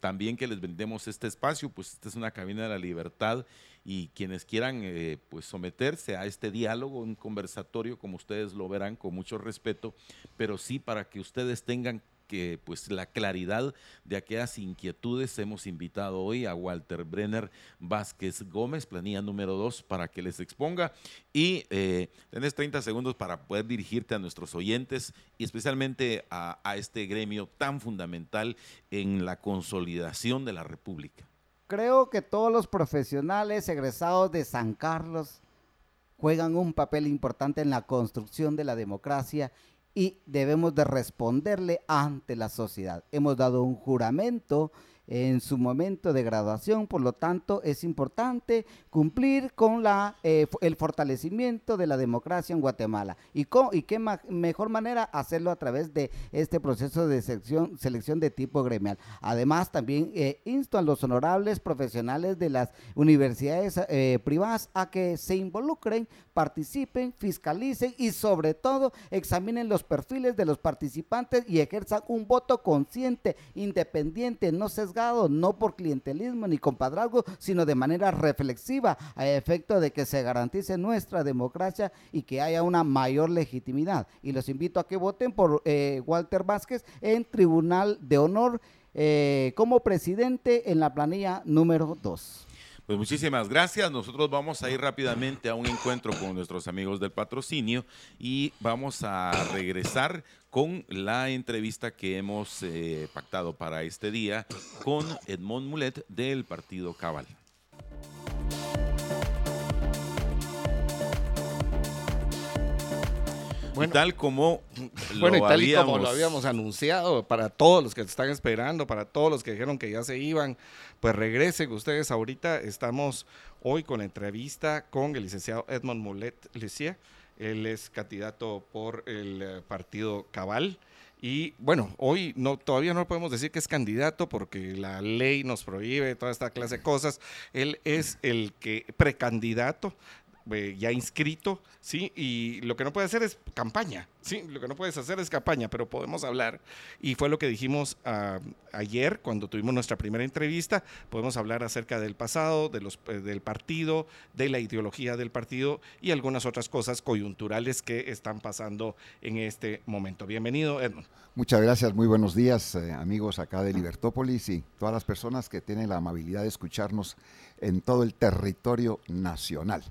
también que les vendemos este espacio, pues esta es una cabina de la libertad y quienes quieran eh, pues someterse a este diálogo, un conversatorio, como ustedes lo verán, con mucho respeto, pero sí para que ustedes tengan que pues la claridad de aquellas inquietudes hemos invitado hoy a Walter Brenner Vázquez Gómez, planilla número 2, para que les exponga y eh, tenés 30 segundos para poder dirigirte a nuestros oyentes y especialmente a este gremio tan fundamental en la consolidación de la República. Creo que todos los profesionales egresados de San Carlos juegan un papel importante en la construcción de la democracia y debemos de responderle ante la sociedad. Hemos dado un juramento en su momento de graduación, por lo tanto es importante cumplir con eh, el fortalecimiento de la democracia en Guatemala. ¿Y, y qué mejor manera hacerlo a través de este proceso de selección, selección de tipo gremial? Además, también eh, insto a los honorables profesionales de las universidades eh, privadas a que se involucren, participen, fiscalicen y sobre todo examinen los perfiles de los participantes y ejerzan un voto consciente, independiente, no sesgado no por clientelismo ni compadrazgo, sino de manera reflexiva a efecto de que se garantice nuestra democracia y que haya una mayor legitimidad. Y los invito a que voten por eh, Walter Vázquez en Tribunal de Honor eh, como presidente en la planilla número 2. Pues muchísimas gracias. Nosotros vamos a ir rápidamente a un encuentro con nuestros amigos del patrocinio y vamos a regresar con la entrevista que hemos eh, pactado para este día con Edmond Mulet del Partido Cabal. Bueno, tal como lo bueno, y tal y habíamos, como lo habíamos anunciado, para todos los que están esperando, para todos los que dijeron que ya se iban, pues regresen ustedes. Ahorita estamos hoy con la entrevista con el licenciado Edmond Mulet Lucia. Él es candidato por el eh, partido Cabal. Y bueno, hoy no, todavía no podemos decir que es candidato porque la ley nos prohíbe toda esta clase de cosas. Él es el que precandidato eh, ya inscrito, ¿sí? Y lo que no puede hacer es campaña, ¿sí? Lo que no puedes hacer es campaña, pero podemos hablar. Y fue lo que dijimos ah, ayer cuando tuvimos nuestra primera entrevista. Podemos hablar acerca del pasado, de los, eh, del partido, de la ideología del partido y algunas otras cosas coyunturales que están pasando en este momento. Bienvenido, Edmund. Muchas gracias, muy buenos días, eh, amigos acá de Libertópolis y todas las personas que tienen la amabilidad de escucharnos en todo el territorio nacional.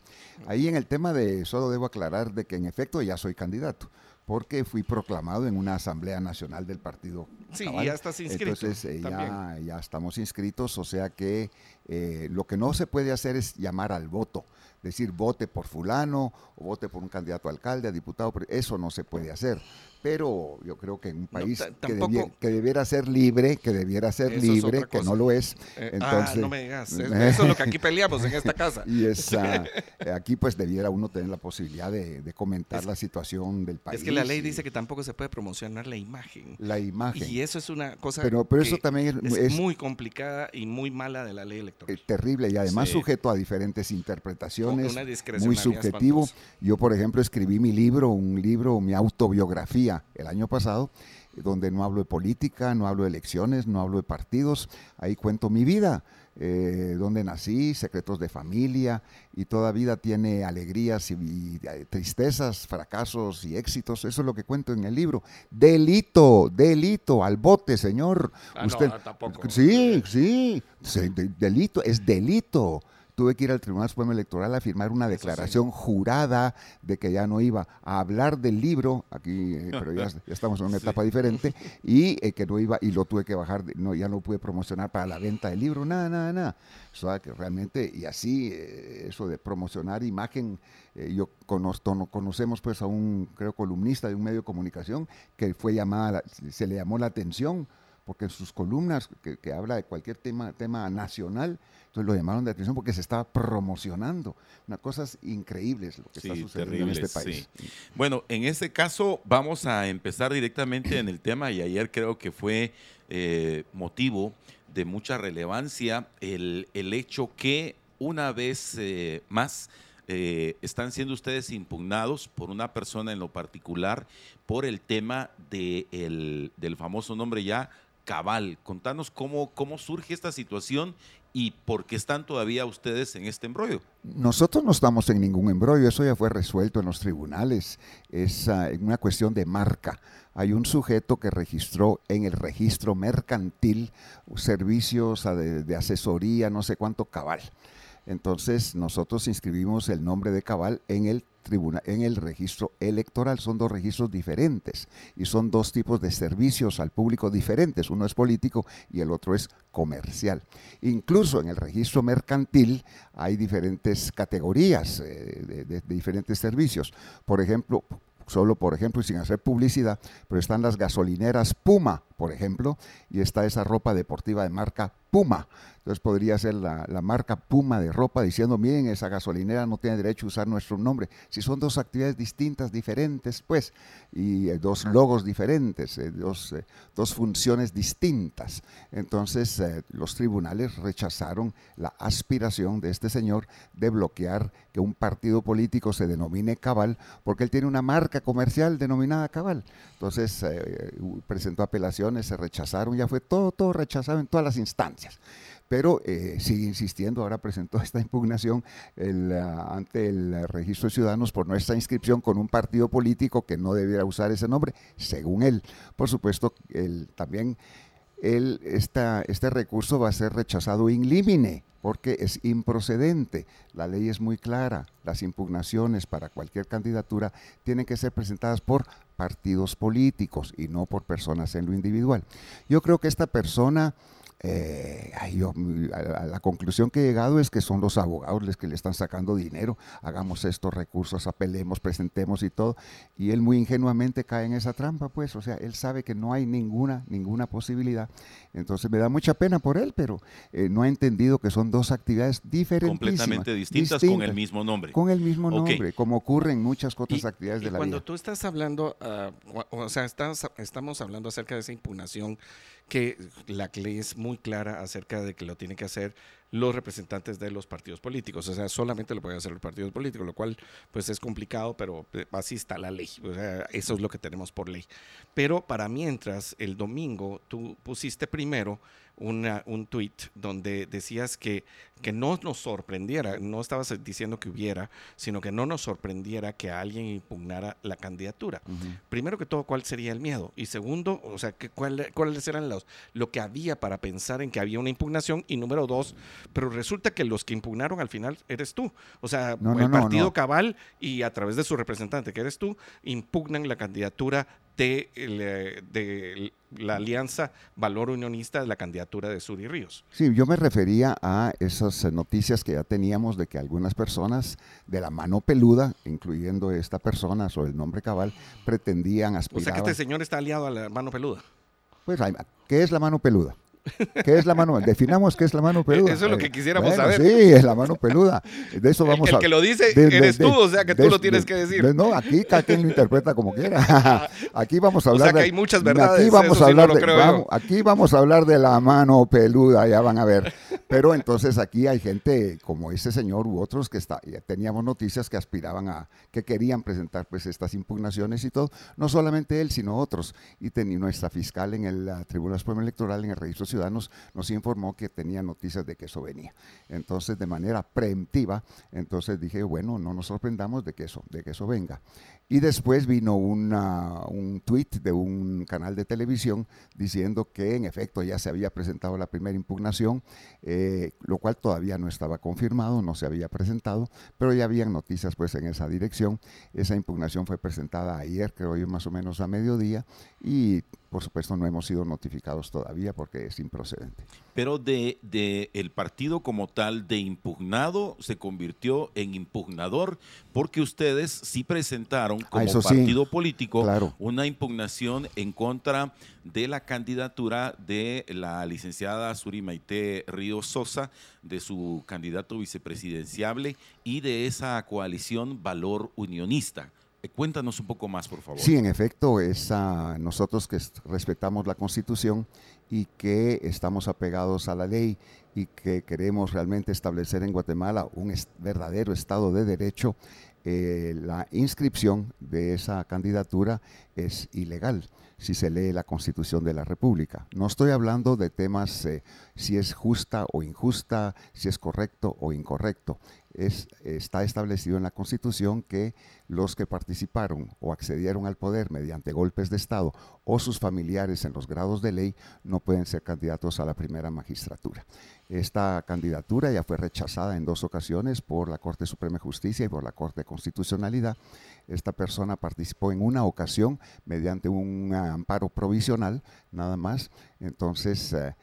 Ahí en el tema de, solo debo aclarar de que en efecto ya soy candidato porque fui proclamado en una asamblea nacional del partido. Sí, Cabal. ya estás inscrito. Entonces eh, ya, ya estamos inscritos, o sea que eh, lo que no se puede hacer es llamar al voto, decir vote por fulano o vote por un candidato a alcalde, a diputado, eso no se puede hacer. Pero yo creo que en un país que, debiera ser libre, que debiera ser Eso libre, que no lo es, Eh, entonces... ah, no me digas. es- Eso es lo que aquí peleamos en esta casa. Y esa, eh, aquí pues debiera uno tener la posibilidad de, de comentar Es- la situación del país. Es que la ley y dice que tampoco se puede promocionar la imagen. La imagen. Y eso es una cosa Pero, pero eso que también es, muy complicada y muy mala de la ley eh, electoral. terrible y además Sí. sujeto a diferentes interpretaciones, Una muy subjetivo. espantosa. Yo, por ejemplo, escribí mi libro, un libro, mi autobiografía el año pasado, donde no hablo de política, no hablo de elecciones, no hablo de partidos, ahí cuento mi vida, eh, donde nací, secretos de familia, y toda vida tiene alegrías y, y, eh, tristezas, fracasos y éxitos, eso es lo que cuento en el libro. Delito, delito, al bote, señor. Ah, no, tampoco. Sí, sí, sí, de- delito, es delito. Tuve que ir al Tribunal Supremo Electoral a firmar una declaración jurada de que ya no iba a hablar del libro, aquí, eh, pero ya, ya estamos en una Sí. etapa diferente, y eh, que no iba, y lo tuve que bajar, no, ya no pude promocionar para la venta del libro, nada, nada, nada. O sea, que realmente, y así, eh, eso de promocionar imagen, yo conozco, no- conocemos pues a un, creo, columnista de un medio de comunicación que fue llamada, la- se le llamó la atención porque en sus columnas que, que habla de cualquier tema, tema nacional, entonces lo llamaron de atención porque se estaba promocionando. Unas cosas increíbles lo que está sucediendo terrible, en este país. sí. Bueno, en este caso vamos a empezar directamente en el tema y ayer creo que fue eh, motivo de mucha relevancia el, el hecho que una vez eh, más eh, están siendo ustedes impugnados por una persona en lo particular por el tema de el- del famoso nombre ya Cabal. Contanos cómo, cómo surge esta situación y por qué están todavía ustedes en este embrollo. Nosotros no estamos en ningún embrollo, eso ya fue resuelto en los tribunales, es ah, una cuestión de marca. Hay un sujeto que registró en el registro mercantil servicios ah, de, de asesoría, no sé cuánto cabal. Entonces nosotros inscribimos el nombre de cabal en el tribunal, en el registro electoral. Son dos registros diferentes y son dos tipos de servicios al público diferentes. Uno es político y el otro es comercial. Incluso en el registro mercantil hay diferentes categorías eh, de diferentes servicios. Por ejemplo, solo por ejemplo y sin hacer publicidad, pero están las gasolineras Puma, por ejemplo, y está esa ropa deportiva de marca Puma. Entonces podría ser la, la marca Puma de ropa diciendo, miren, esa gasolinera no tiene derecho a usar nuestro nombre. Si son dos actividades distintas, diferentes, pues, y eh, dos logos diferentes, eh, dos, eh, dos funciones distintas. Entonces eh, los tribunales rechazaron la aspiración de este señor de bloquear que un partido político se denomine cabal, porque él tiene una marca comercial denominada cabal. Entonces eh, presentó apelación se rechazaron, ya fue todo, todo rechazado en todas las instancias pero eh, sigue insistiendo, ahora presentó esta impugnación ah, ante el registro de ciudadanos por nuestra inscripción con un partido político que no debiera usar ese nombre, según él. Por supuesto, él, también él, este recurso va a ser rechazado in limine porque es improcedente. La ley es muy clara. Las impugnaciones para cualquier candidatura tienen que ser presentadas por partidos políticos y no por personas en lo individual. Yo creo que esta persona eh, yo, a la conclusión que he llegado es que son los abogados los que le están sacando dinero, hagamos estos recursos, apelemos, presentemos y todo, y él muy ingenuamente cae en esa trampa, pues, o sea, él sabe que no hay ninguna, ninguna posibilidad, entonces me da mucha pena por él, pero eh, no ha entendido que son dos actividades diferentes. Completamente distintas, con el mismo nombre. Con el mismo nombre, como ocurre en muchas otras actividades de la cuando vida. Cuando tú estás hablando, ah, o sea, estamos hablando acerca de esa impugnación que la ley es muy clara acerca de que lo tienen que hacer los representantes de los partidos políticos. O sea, solamente lo pueden hacer los partidos políticos, lo cual pues es complicado, pero eh, así está la ley. O sea, eso es lo que tenemos por ley. Pero para mientras, el domingo tú pusiste primero una, un tweet donde decías que, que no nos sorprendiera, no estabas diciendo que hubiera, sino que no nos sorprendiera que alguien impugnara la candidatura. Primero que todo, ¿cuál sería el miedo? Y segundo, o sea, ¿cuál, ¿cuáles eran los, lo que había para pensar en que había una impugnación? Y número dos, pero resulta que los que impugnaron al final eres tú. O sea, el partido cabal y a través de su representante, que eres tú, impugnan la candidatura de, eh, de la alianza Valor Unionista de la candidatura de Suri Ríos. Sí, yo me refería a esas eh, noticias que ya teníamos de que algunas personas de la mano peluda, incluyendo esta persona o el nombre cabal, pretendían aspirar. O sea que este señor está aliado a la mano peluda. Pues, ¿qué es la mano peluda? ¿Qué es la mano? Definamos qué es la mano peluda. Eso es lo que quisiéramos saber. Sí, es la mano peluda. De eso vamos el, el que lo dice eres tú, o sea que tú lo tienes que decir. no, aquí cada quien lo interpreta como quiera. Aquí vamos a hablar. O sea que hay muchas verdades. Aquí vamos a hablar de, aquí vamos a hablar de la mano peluda, ya van a ver. Pero entonces aquí hay gente como ese señor u otros que está, ya teníamos noticias que aspiraban a, que querían presentar pues estas impugnaciones y todo. No solamente él, sino otros. Y tenía nuestra fiscal en el Tribunal Supremo Electoral, en el Registro Ciudadanos, nos informó que tenía noticias de que eso venía. Entonces, de manera preemptiva, entonces dije, bueno, no nos sorprendamos de que eso, de que eso venga. Y después vino un tweet de un canal de televisión diciendo que en efecto ya se había presentado la primera impugnación, eh, lo cual todavía no estaba confirmado, no se había presentado, pero ya habían noticias pues en esa dirección. Esa impugnación fue presentada ayer, creo yo más o menos a mediodía, y por supuesto no hemos sido notificados todavía porque es improcedente. Pero de, de, el partido como tal de impugnado se convirtió en impugnador porque ustedes sí presentaron ah, como partido político una impugnación en contra de la candidatura de la licenciada Suri Maite Río Sosa, de su candidato vicepresidenciable y de esa coalición Valor Unionista. Eh, cuéntanos un poco más, por favor. Sí, en efecto, es nosotros que respetamos la Constitución y que estamos apegados a la ley y que queremos realmente establecer en Guatemala un verdadero Estado de Derecho, eh, la inscripción de esa candidatura es ilegal si se lee la Constitución de la República. No estoy hablando de temas eh, si es justa o injusta, si es correcto o incorrecto está establecido en la Constitución que los que participaron o accedieron al poder mediante golpes de Estado o sus familiares en los grados de ley no pueden ser candidatos a la primera magistratura. Esta candidatura ya fue rechazada en dos ocasiones por la Corte Suprema de Justicia y por la Corte de Constitucionalidad. Esta persona participó en una ocasión mediante un amparo provisional, nada más. Entonces, eh,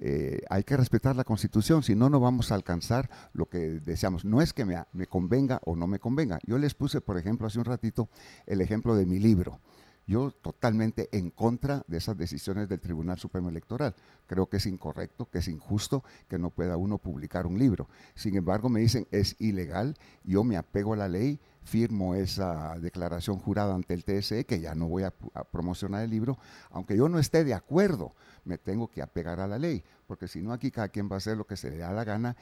eh, hay que respetar la constitución, si no, no vamos a alcanzar lo que deseamos. No es que me, me, convenga o no me convenga. Yo les puse, por ejemplo, hace un ratito el ejemplo de mi libro. Yo totalmente en contra de esas decisiones del Tribunal Supremo Electoral. Creo que es incorrecto, que es injusto que no pueda uno publicar un libro. Sin embargo, me dicen es ilegal, yo me apego a la ley, firmo esa declaración jurada ante el TSE que ya no voy a promocionar el libro, aunque yo no esté de acuerdo me tengo que apegar a la ley, porque si no aquí cada quien va a hacer lo que se le da la gana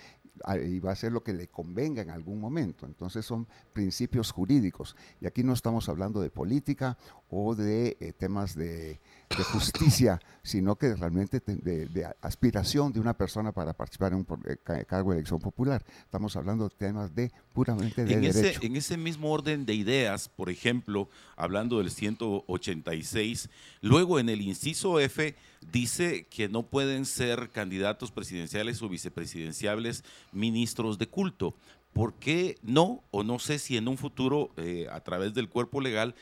y va a hacer lo que le convenga en algún momento. Entonces son principios jurídicos y aquí no estamos hablando de política o de eh, temas de, de justicia, sino que realmente te- de, de aspiración de una persona para participar en un eh, ca- cargo de elección popular. Estamos hablando de temas de puramente de En ese, derecho. en ese mismo orden de ideas, por ejemplo, hablando del 186, luego en el inciso F dice que no pueden ser candidatos presidenciales o vicepresidenciales ministros de culto. ¿Por qué no? O no sé si en un futuro, eh, a través del cuerpo legal,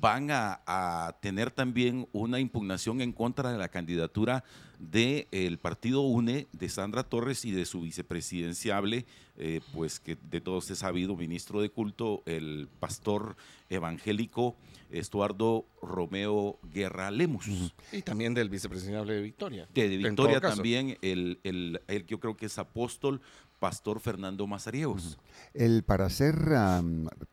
van a, a tener también una impugnación en contra de la candidatura del partido UNE de Sandra Torres y de su vicepresidenciable, eh, pues que de todos es sabido, ministro de culto, el pastor evangélico Estuardo Romeo Guerra Lemus. Y también del vicepresidenciable de Victoria. De Victoria también, el, el, el que yo creo que es apóstol, pastor Fernando Mazariegos. El para ser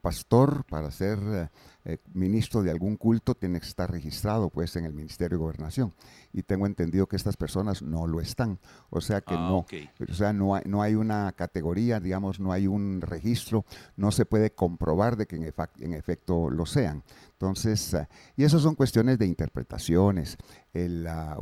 pastor, para ser eh, ministro de algún culto, tiene que estar registrado pues en el Ministerio de Gobernación. Y tengo entendido que estas personas no lo están. O sea que Ah, no. O sea, no hay, no hay una categoría, digamos, no hay un registro, no se puede comprobar de que en, efecto lo sean. Entonces, eh, y eso son cuestiones de interpretaciones. El, ah,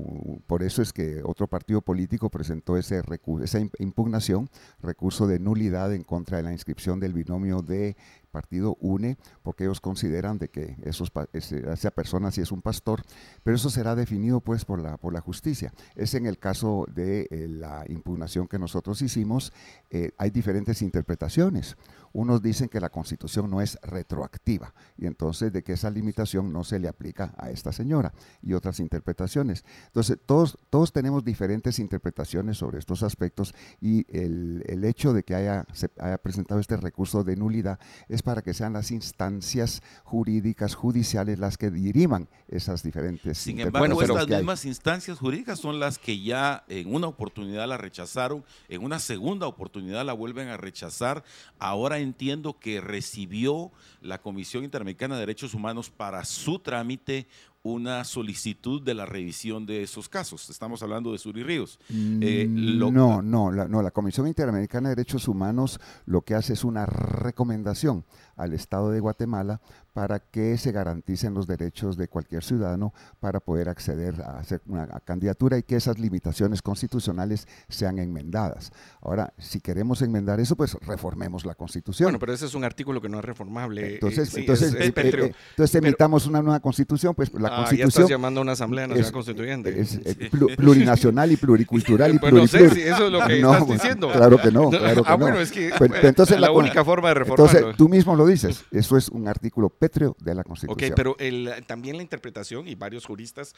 por eso es que otro partido político presentó ese esa im- impugnación, recurso de nulidad en contra de la inscripción del binomio de partido UNE, porque ellos consideran de que esos, esa persona sí es un pastor, pero eso será definido pues por la, por la justicia. Es en el caso de eh, la impugnación que nosotros hicimos, eh, hay diferentes interpretaciones. Unos dicen que la constitución no es retroactiva y entonces de que esa limitación no se le aplica a esta señora y otras interpretaciones. Entonces todos, todos tenemos diferentes interpretaciones sobre estos aspectos y el, el hecho de que haya, se haya presentado este recurso de nulidad es para que sean las instancias jurídicas, judiciales, las que diriman esas diferentes Sin interpretaciones embargo, estas hay. mismas instancias jurídicas son las que ya en una oportunidad la rechazaron, en una segunda oportunidad la vuelven a rechazar. Ahora entiendo que recibió la Comisión Interamericana de Derechos Humanos para su trámite una solicitud de la revisión de esos casos. Estamos hablando de Suri Ríos. Eh, lo- Mm, no, no la, no, la Comisión Interamericana de Derechos Humanos lo que hace es una recomendación al Estado de Guatemala para que se garanticen los derechos de cualquier ciudadano para poder acceder a hacer una candidatura y que esas limitaciones constitucionales sean enmendadas. Ahora, si queremos enmendar eso, pues reformemos la Constitución. Bueno, pero ese es un artículo que no es reformable. entonces, Eh, sí, entonces, es- es eh, pétreo. eh, entonces Pero- emitamos una nueva constitución, pues la Ah, ya constitución estás llamando a una asamblea nacional es- constituyente. es, eh, plurinacional y pluricultural y no sé pluriplur- si eso es lo que No, estás diciendo. Claro que no, claro que ah, no. bueno, es que Pues, bueno, entonces la única forma de reformarlo. Entonces, tú mismo lo dices, eso es un artículo pétreo de la Ok, Constitución. pero el, también la interpretación y varios juristas,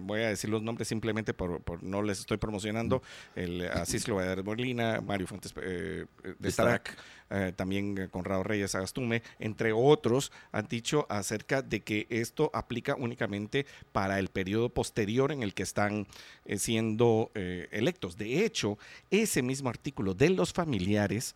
voy a decir los nombres simplemente por, por no les estoy promocionando, el Asís Valladares Molina, Mario Fuentes eh, de Starac, eh, también eh, Conrado Reyes Agastume, entre otros, han dicho acerca de que esto aplica únicamente para el periodo posterior en el que están eh, siendo eh, electos. De hecho, ese mismo artículo de los familiares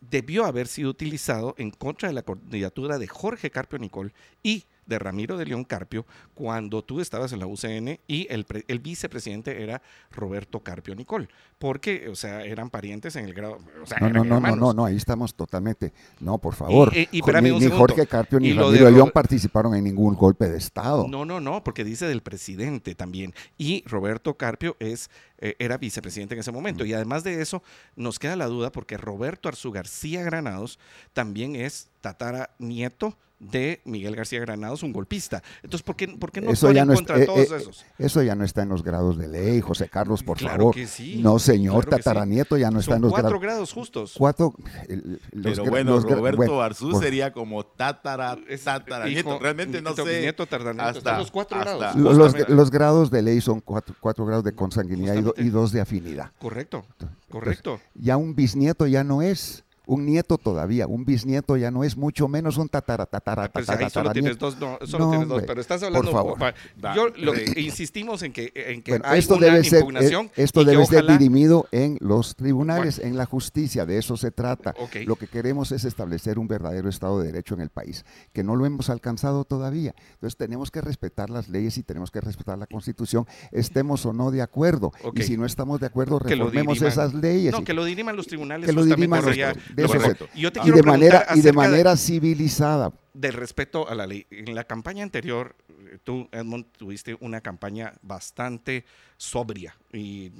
debió haber sido utilizado en contra de la candidatura de Jorge Carpio Nicol y de Ramiro de León Carpio cuando tú estabas en la UCN y el, el vicepresidente era Roberto Carpio Nicol, porque, o sea, eran parientes en el grado, o sea, no, no, no, no, hermanos. no, no, ahí estamos totalmente. No, por favor. Y- y- ni. Jorge Carpio ni Y Ramiro de de León Ro- participaron en ningún golpe de Estado. No, no, no, porque dice del presidente también. Y Roberto Carpio es, eh, era vicepresidente en ese momento. Y además de eso, nos queda la duda porque Roberto Arzú García Granados también es tatara nieto de Miguel García Granados, un golpista. Entonces, ¿por qué, por qué no eso ya en no contra de está, todos eh, eh, esos? eso ya no está en los grados de ley, José Carlos, por Claro favor. que sí, No, señor claro que sí. Tataranieto ya no está Son en los cuatro grados. grados justos. Cuatro. el- los Pero bueno, los Roberto bueno, Arzú por- sería como tatara, Es tatara, hijo, nieto. Realmente no nieto, sé. nieto, tataranieto, están los cuatro hasta- grados. Lo- Los, grados de ley son cuatro, cuatro grados de consanguinidad y, do- Justamente. y dos de afinidad. Correcto, correcto. Ya un bisnieto ya no es, un nieto todavía, un bisnieto ya no es, mucho menos un tatara, tatara, Pues tatara, ahí solo tienes dos, no, solo No, tienes dos, hombre, pero estás por hablando. favor. pa- Va, yo lo que insistimos en que, en que Bueno, hay esto una debe ser, impugnación eh, esto debe ser ojalá- dirimido en los tribunales, en la justicia, de eso se trata. Lo que queremos es establecer un verdadero Estado de Derecho en el país, que no lo hemos alcanzado todavía. Entonces tenemos que respetar las leyes y tenemos que respetar la Constitución, estemos o no de acuerdo. Y si no estamos de acuerdo, reformemos esas leyes. No, y- que lo diriman los tribunales que lo diriman por los- eso se- Correcto. Yo te y de manera y de manera civilizada. del respeto a la ley. En la campaña anterior, eh, tú, Edmond, tuviste una campaña bastante sobria y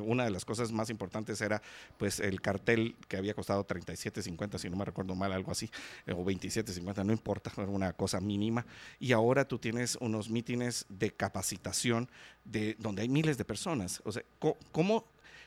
una de las cosas más importantes era pues el cartel que había costado 37.50, si no me recuerdo mal, algo así, eh, o 27.50, no importa, era una cosa mínima. Y ahora tú tienes unos mítines de capacitación de donde hay miles de personas. O sea, ¿cómo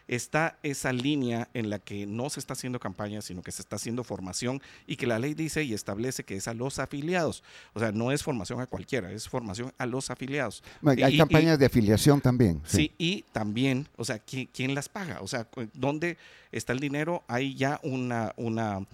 está esa línea en la que no se está haciendo campaña, sino que se está haciendo formación y que la ley dice y establece que es a los afiliados. O sea, no es formación a cualquiera, es formación a los afiliados. Hay Y- y- campañas de afiliación también. Sí, y también, o sea, ¿quién, quién las paga? O sea, ¿dónde está el dinero? Hay ya una, una,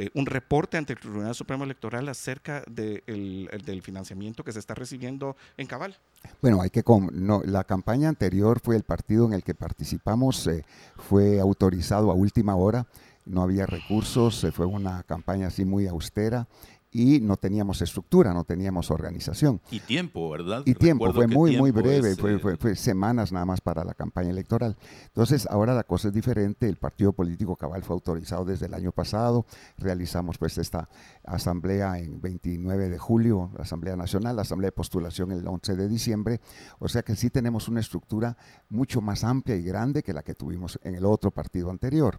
eh, un reporte ante el Tribunal Supremo Electoral acerca de el- el- del financiamiento que se está recibiendo en Cabal. Bueno, hay que com- no, la campaña anterior fue el partido en el que participamos, eh, fue autorizado a última hora, no había recursos, eh, fue una campaña así muy austera y no teníamos estructura, no teníamos organización. Y tiempo, ¿verdad? Y tiempo, Recuerdo fue muy, muy breve, es, fue, eh, fue- fue semanas nada más para la campaña electoral. Entonces, ahora la cosa es diferente, el partido político Cabal fue autorizado desde el año pasado, realizamos pues esta asamblea en 29 de julio, la Asamblea Nacional, la Asamblea de Postulación el 11 de diciembre, o sea que sí tenemos una estructura mucho más amplia y grande que la que tuvimos en el otro partido anterior.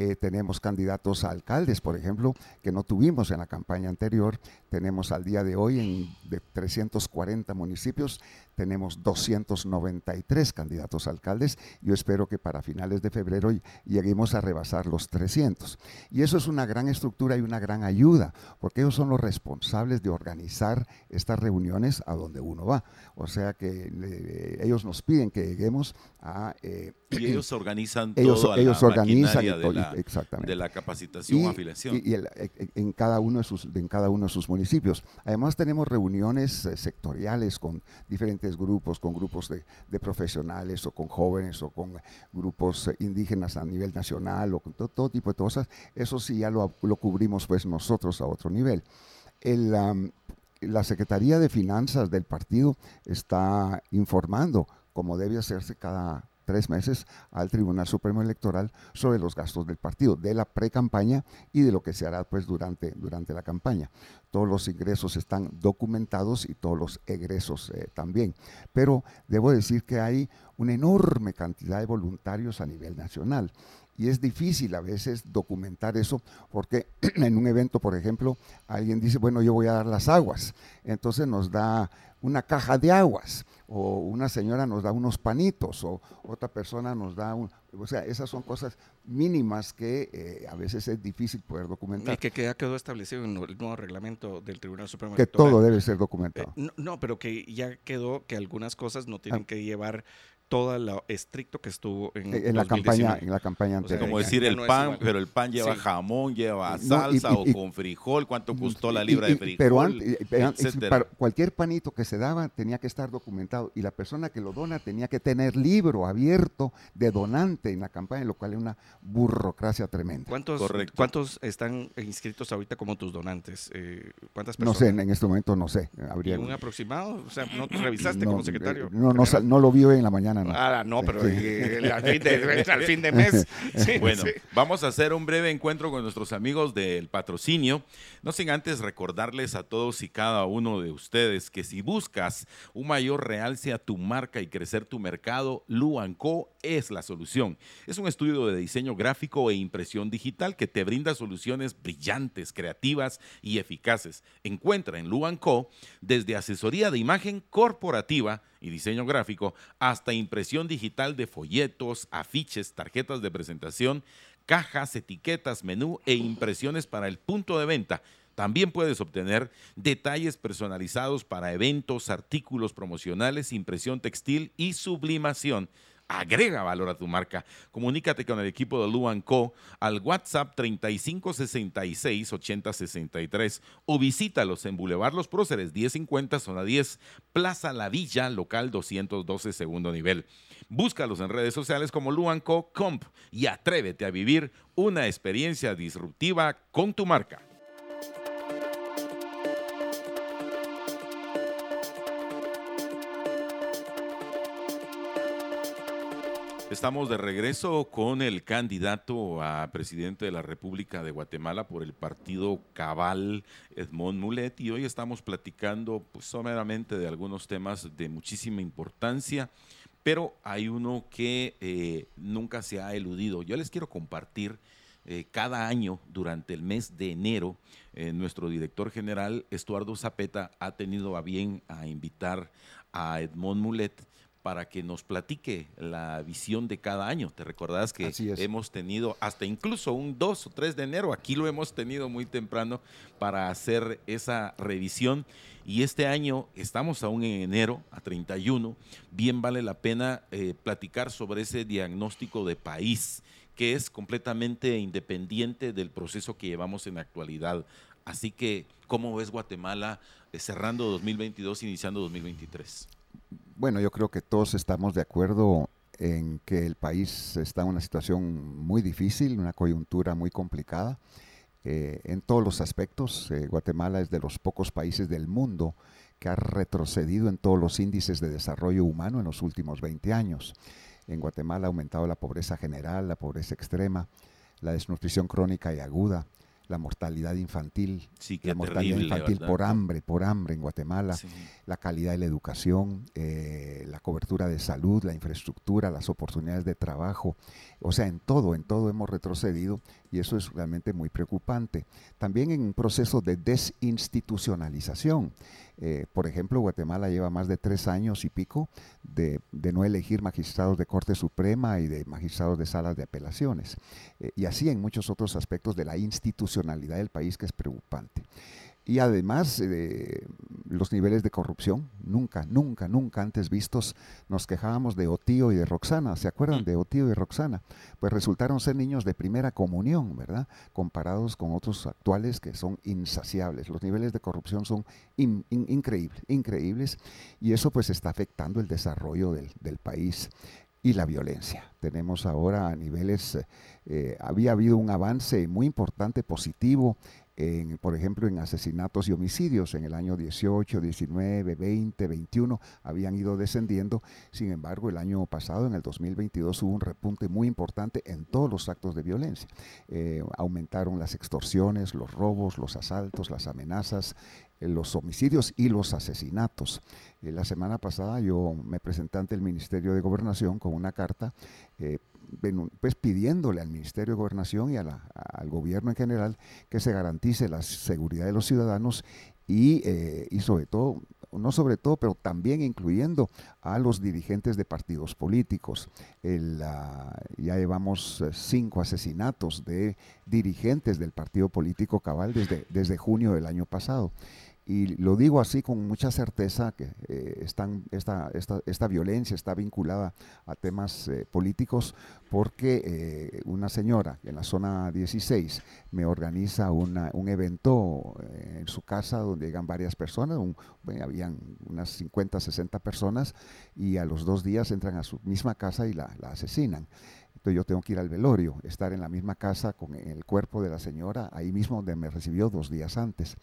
Eh, tenemos candidatos a alcaldes, por ejemplo, que no tuvimos en la campaña anterior. Tenemos al día de hoy en de 340 municipios, tenemos 293 candidatos a alcaldes. Yo espero que para finales de febrero ll- lleguemos a rebasar los 300. Y eso es una gran estructura y una gran ayuda, porque ellos son los responsables de organizar estas reuniones a donde uno va. O sea que ellos nos piden que lleguemos a... eh, Y ellos organizan ellos, toda ellos la organizan maquinaria y to- de la, exactamente de la capacitación o afiliación. y- y el- e- e- en cada uno de sus en cada uno de sus municipios. Además tenemos reuniones eh, sectoriales con diferentes grupos, con grupos de, de profesionales o con jóvenes o con grupos eh, indígenas a nivel nacional o con to- todo tipo de cosas. Eso sí ya lo, lo cubrimos pues nosotros a otro nivel. El, la Secretaría de Finanzas del partido está informando, como debe hacerse cada tres meses, al Tribunal Supremo Electoral sobre los gastos del partido, de la pre-campaña y de lo que se hará pues durante, durante la campaña. Todos los ingresos están documentados y todos los egresos eh, también. Pero debo decir que hay una enorme cantidad de voluntarios a nivel nacional. Y es difícil a veces documentar eso porque en un evento, por ejemplo, alguien dice, bueno, yo voy a dar las aguas. Entonces nos da una caja de aguas o una señora nos da unos panitos o otra persona nos da un... O sea, esas son cosas mínimas que eh, a veces es difícil poder Y documentar. que ya quedó establecido en el nuevo reglamento del Tribunal Supremo Que Electoral. todo debe ser Eh, documentado. no, no, pero que ya quedó que algunas cosas no tienen Ah. que llevar todo lo estricto que estuvo en, En la 2019. campaña, en la campaña O sea, anterior. Como ya- decir el no pan, pero el pan lleva Sí. jamón, lleva No, y- salsa y- o con frijol, cuánto costó la libra y- de frijol, pero antes, para cualquier panito que se daba tenía que estar documentado y la persona que lo dona tenía que tener libro abierto de donante en la campaña, lo cual es una burocracia tremenda. ¿Cuántos, Correcto. ¿Cuántos están inscritos ahorita como tus donantes? Eh, ¿Cuántas No personas? sé, en este momento no sé. ¿Y Habría, un aproximado? O sea, ¿no te revisaste no, como secretario? eh, No, no, sal- no lo vi hoy en la mañana. No. Ah, no, pero Sí. eh, al, fin de, al fin de mes. Sí, Bueno, sí. vamos a hacer un breve encuentro con nuestros amigos del patrocinio. No sin antes recordarles a todos y cada uno de ustedes que si buscas un mayor realce a tu marca y crecer tu mercado, Luanco es la solución. Es un estudio de diseño gráfico e impresión digital que te brinda soluciones brillantes, creativas y eficaces. Encuentra en Luanco desde asesoría de imagen corporativa y diseño gráfico hasta impresión digital de folletos, afiches, tarjetas de presentación, cajas, etiquetas, menú e impresiones para el punto de venta. También puedes obtener detalles personalizados para eventos, artículos promocionales, impresión textil y sublimación. Agrega valor a tu marca. Comunícate con el equipo de Luan Co al WhatsApp 3566 8063 o visítalos en Boulevard Los Próceres 1050 zona 10, Plaza La Villa, local 212 segundo nivel. Búscalos en redes sociales como Luan Co Comp y atrévete a vivir una experiencia disruptiva con tu marca. Estamos de regreso con el candidato a presidente de la República de Guatemala por el partido Cabal, Edmond Mulet, y hoy estamos platicando pues, someramente de algunos temas de muchísima importancia, pero hay uno que eh, nunca se ha eludido. Yo les quiero compartir eh, cada año durante el mes de enero, eh, nuestro director general, Estuardo Zapeta, ha tenido a bien a invitar a Edmond Mulet para que nos platique la visión de cada año. Te recordarás que hemos tenido hasta incluso un 2 o 3 de enero, aquí lo hemos tenido muy temprano para hacer esa revisión. Y este año estamos aún en enero, a 31, bien vale la pena eh, platicar sobre ese diagnóstico de país que es completamente independiente del proceso que llevamos en la actualidad. Así que, ¿cómo ves Guatemala eh, cerrando 2022, iniciando 2023? Bueno, yo creo que todos estamos de acuerdo en que el país está en una situación muy difícil, una coyuntura muy complicada. Eh, en todos los aspectos, eh, Guatemala es de los pocos países del mundo que ha retrocedido en todos los índices de desarrollo humano en los últimos 20 años. En Guatemala ha aumentado la pobreza general, la pobreza extrema, la desnutrición crónica y aguda, la mortalidad infantil, la mortalidad infantil por hambre, por hambre en Guatemala, la calidad de la educación, eh, la cobertura de salud, la infraestructura, las oportunidades de trabajo, o sea, en todo, en todo hemos retrocedido y eso es realmente muy preocupante. También en un proceso de desinstitucionalización. Eh, por ejemplo, Guatemala lleva más de tres años y pico de, no elegir magistrados de Corte Suprema y de magistrados de salas de apelaciones. Eh, y así en muchos otros aspectos de la institucionalidad del país que es preocupante. Y además, eh, los niveles de corrupción, nunca, nunca, nunca antes vistos, nos quejábamos de Otío y de Roxana, ¿se acuerdan mm. de Otío y Roxana? Pues resultaron ser niños de primera comunión, ¿verdad? Comparados con otros actuales que son insaciables. Los niveles de corrupción son increíbles, increíbles, y eso pues está afectando el desarrollo del, del país y la violencia. Tenemos ahora a niveles, eh, había habido un avance muy importante, positivo, por ejemplo, en asesinatos y homicidios en el año 18, 19, 20, 21 habían ido descendiendo. Sin embargo, el año pasado, en el 2022, hubo un repunte muy importante en todos los actos de violencia. Eh, aumentaron las extorsiones, los robos, los asaltos, las amenazas, eh, los homicidios y los asesinatos. Eh, la semana pasada yo me presenté ante el Ministerio de Gobernación con una carta pues pidiéndole al Ministerio de Gobernación y al gobierno en general que se garantice la seguridad de los ciudadanos y, eh, y sobre todo, no sobre todo, pero también incluyendo a los dirigentes de partidos políticos. ya llevamos eh, cinco asesinatos de dirigentes del partido político Cabal desde, desde junio del año pasado. Y lo digo así con mucha certeza que eh, están, esta, esta, esta, violencia está vinculada a temas eh, políticos porque eh, una señora en la zona 16 me organiza un evento en su casa donde llegan varias personas, un, habían unas 50, 60 personas y a los dos días entran a su misma casa y la, la asesinan. Entonces yo tengo que ir al velorio, estar en la misma casa con el cuerpo de la señora, ahí mismo donde me recibió dos días antes.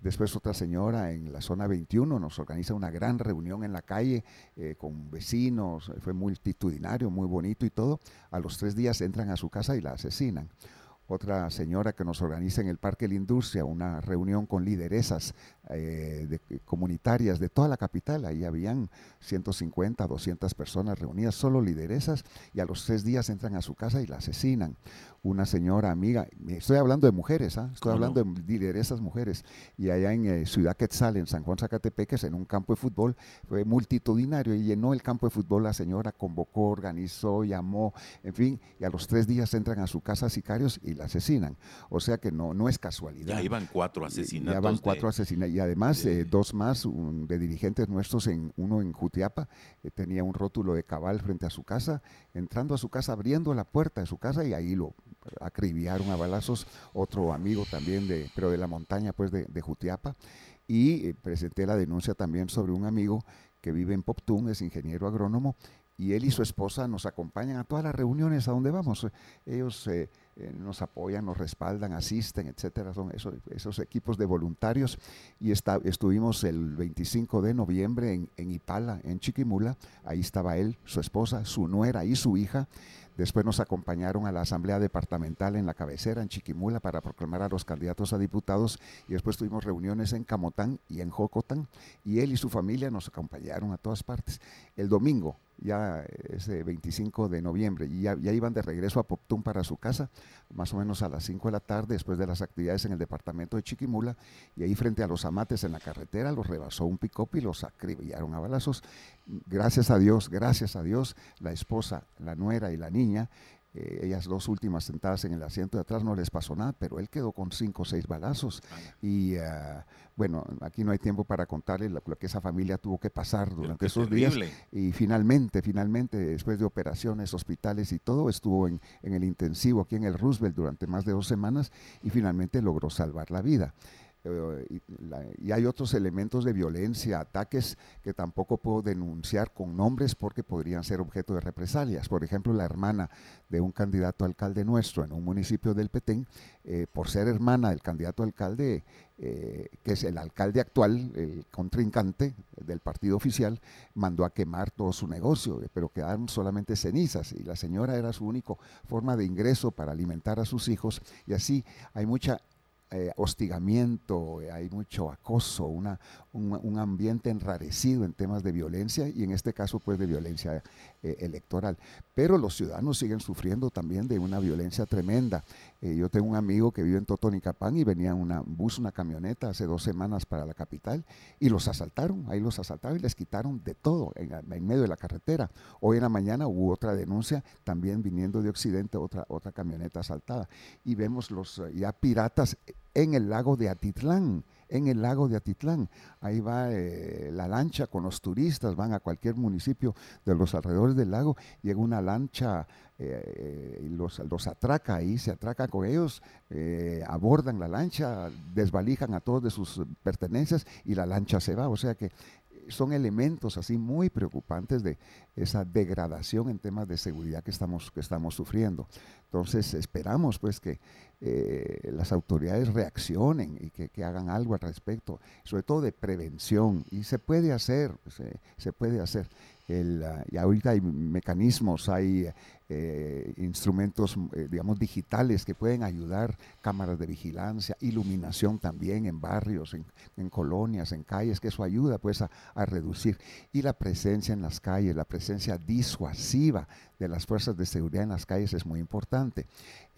Después otra señora en la zona 21 nos organiza una gran reunión en la calle eh, con vecinos, fue multitudinario, muy bonito y todo. A los tres días entran a su casa y la asesinan otra señora que nos organiza en el Parque la Industria una reunión con lideresas eh, comunitarias de toda la capital. Ahí habían 150, 200 personas reunidas, solo lideresas, y a los tres días entran a su casa y la asesinan una señora amiga, estoy hablando de mujeres, ¿ah? estoy hablando de lideresas mujeres, y allá en eh, Ciudad Quetzal, en San Juan Zacatepeques, en un campo de fútbol, fue multitudinario y llenó el campo de fútbol, la señora convocó, organizó, llamó, en fin, y a los tres días entran a su casa sicarios y la asesinan. O sea que no, no es casualidad. Ya iban cuatro asesinatos. Ya van cuatro asesinatos, además eh, dos más de dirigentes nuestros, en uno en Jutiapa, eh, tenía un rótulo de cabal frente a su casa, entrando a su casa, abriendo la puerta de su casa y ahí lo acribillaron a balazos, otro amigo también, de, pero de la montaña, pues de, Jutiapa, y eh, presenté la denuncia también sobre un amigo que vive en Poptún, es ingeniero agrónomo, y él y su esposa nos acompañan a todas las reuniones a donde vamos. Ellos eh, eh, nos apoyan, nos respaldan, asisten, etcétera. Son esos, esos equipos de voluntarios. Y está, estuvimos el 25 de noviembre en, en Ipala, en Chiquimula. Ahí estaba él, su esposa, su nuera y su hija. Después nos acompañaron a la Asamblea Departamental en la cabecera, en Chiquimula, para proclamar a los candidatos a diputados. Y después tuvimos reuniones en Camotán y en Jocotán. Y él y su familia nos acompañaron a todas partes. El domingo, ya ese 25 de noviembre, y ya, iban de regreso a Poptún para su casa, más o menos a las 5 de la tarde, después de las actividades en el departamento de Chiquimula, y ahí frente a los amates en la carretera los rebasó un pick y los acribillaron a balazos. Gracias a Dios, gracias a Dios, la esposa, la nuera y la niña eh, ellas dos últimas sentadas en el asiento de atrás no les pasó nada, pero él quedó con cinco o seis balazos. Y ah, bueno, aquí no hay tiempo para contarle lo, que esa familia tuvo que pasar durante esos días. Y finalmente, finalmente, después de operaciones, hospitales y todo, estuvo en, en el intensivo aquí en el Roosevelt durante más de dos semanas y finalmente logró salvar la vida. Eh, y, hay otros elementos de violencia, ataques que tampoco puedo denunciar con nombres porque podrían ser objeto de represalias. Por ejemplo, la hermana de un candidato alcalde nuestro en un municipio del Petén, eh, por ser hermana del candidato alcalde, eh, que es el alcalde actual, el contrincante del partido oficial, mandó a quemar todo su negocio, pero quedaron solamente cenizas y la señora era su única forma de ingreso para alimentar a sus hijos y así hay mucha eh, hostigamiento, hay mucho acoso, una, un, ambiente enrarecido en temas de violencia y en este caso pues de violencia eh, electoral. Pero los ciudadanos siguen sufriendo también de una violencia tremenda. Eh, yo tengo un amigo que vive en Totonicapán y venía un bus, una camioneta hace dos semanas para la capital y los asaltaron, ahí los asaltaron y les quitaron de todo en, en medio de la carretera. Hoy en la mañana hubo otra denuncia también viniendo de Occidente, otra, otra camioneta asaltada. Y vemos los ya piratas en el lago de Atitlán en el lago de Atitlán. Ahí va eh, la lancha con los turistas, van a cualquier municipio de los alrededores del lago, llega una lancha eh, los, los, atraca ahí, se atraca con ellos, eh, abordan la lancha, desvalijan a todos de sus pertenencias y la lancha se va. O sea que son elementos así muy preocupantes de esa degradación en temas de seguridad que estamos, que estamos sufriendo. Entonces esperamos pues que eh, las autoridades reaccionen y que, hagan algo al respecto, sobre todo de prevención. Y se puede hacer, se puede hacer. El, ah, y ahorita hay mecanismos, hay eh, instrumentos, eh, digamos, digitales que pueden ayudar, cámaras de vigilancia, iluminación también en barrios, en, colonias, en calles, que eso ayuda pues a, reducir. Y la presencia en las calles, la presencia disuasiva de las fuerzas de seguridad en las calles es muy importante.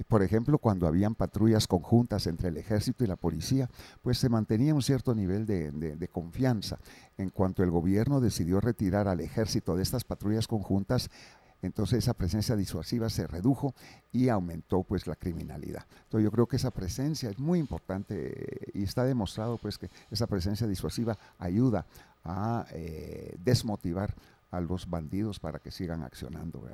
Por ejemplo, cuando habían patrullas conjuntas entre el ejército y la policía, pues se mantenía un cierto nivel de, confianza. En cuanto el gobierno decidió retirar al ejército de estas patrullas conjuntas, entonces esa presencia disuasiva se redujo y aumentó pues la criminalidad. Entonces yo creo que esa presencia es muy importante y está demostrado pues que esa presencia disuasiva ayuda a eh, desmotivar a los bandidos para que sigan accionando.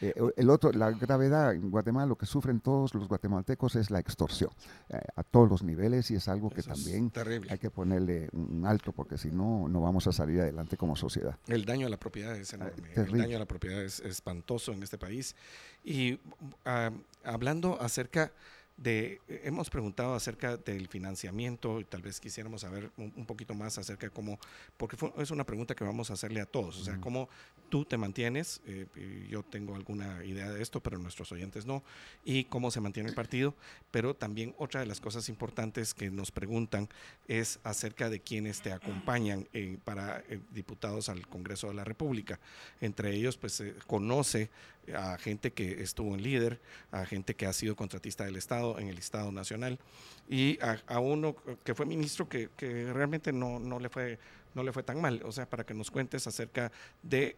Eh, el otro, la gravedad en Guatemala, lo que sufren todos los guatemaltecos es la extorsión eh, a todos los niveles y es algo que también hay que ponerle un alto porque si no, no vamos a salir adelante como sociedad. El daño a la propiedad es enorme. Ah, el daño a la propiedad es espantoso en este país. Y ah, hablando acerca de, hemos preguntado acerca del financiamiento y tal vez quisiéramos saber un, poquito más acerca de cómo, porque es una pregunta que vamos a hacerle a todos, o sea, cómo tú te mantienes, eh, yo tengo alguna idea de esto, pero nuestros oyentes no, y cómo se mantiene el partido, pero también otra de las cosas importantes que nos preguntan es acerca de quienes te acompañan eh, para eh, diputados al Congreso de la República. Entre ellos, pues conoce a gente que estuvo en líder, a gente que ha sido contratista del Estado en el Estado Nacional. Y a, uno que fue ministro que, que realmente no, no le fue no le fue tan mal. O sea, para que nos cuentes acerca de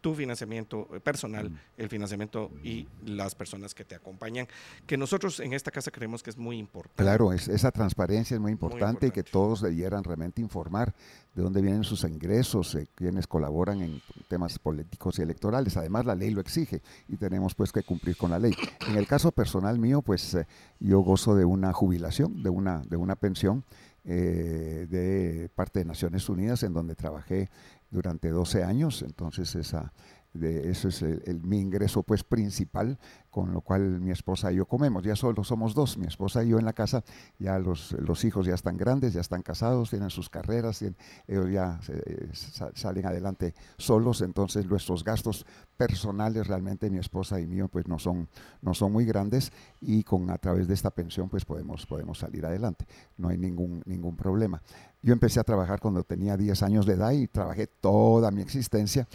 tu financiamiento personal, el financiamiento y las personas que te acompañan, que nosotros en esta casa creemos que es muy importante. Claro, esa transparencia es muy importante, y que todos debieran realmente informar de dónde vienen sus ingresos, eh, quienes colaboran en temas políticos y electorales. Además, la ley lo exige y tenemos pues que cumplir con la ley. En el caso personal mío, pues eh, yo gozo de una jubilación, de una, de una pensión eh, de parte de Naciones Unidas, en donde trabajé durante 12 años. Entonces esa, de eso es el, mi ingreso pues principal, con lo cual mi esposa y yo comemos. Ya solo somos dos, mi esposa y yo en la casa, ya los, los hijos ya están grandes, ya están casados, tienen sus carreras, ellos ya eh, salen adelante solos, entonces nuestros gastos personales realmente mi esposa y mío pues no son, no son muy grandes y con a través de esta pensión pues podemos, podemos salir adelante, no hay ningún, ningún problema. Yo empecé a trabajar cuando tenía 10 años de edad y trabajé toda mi existencia.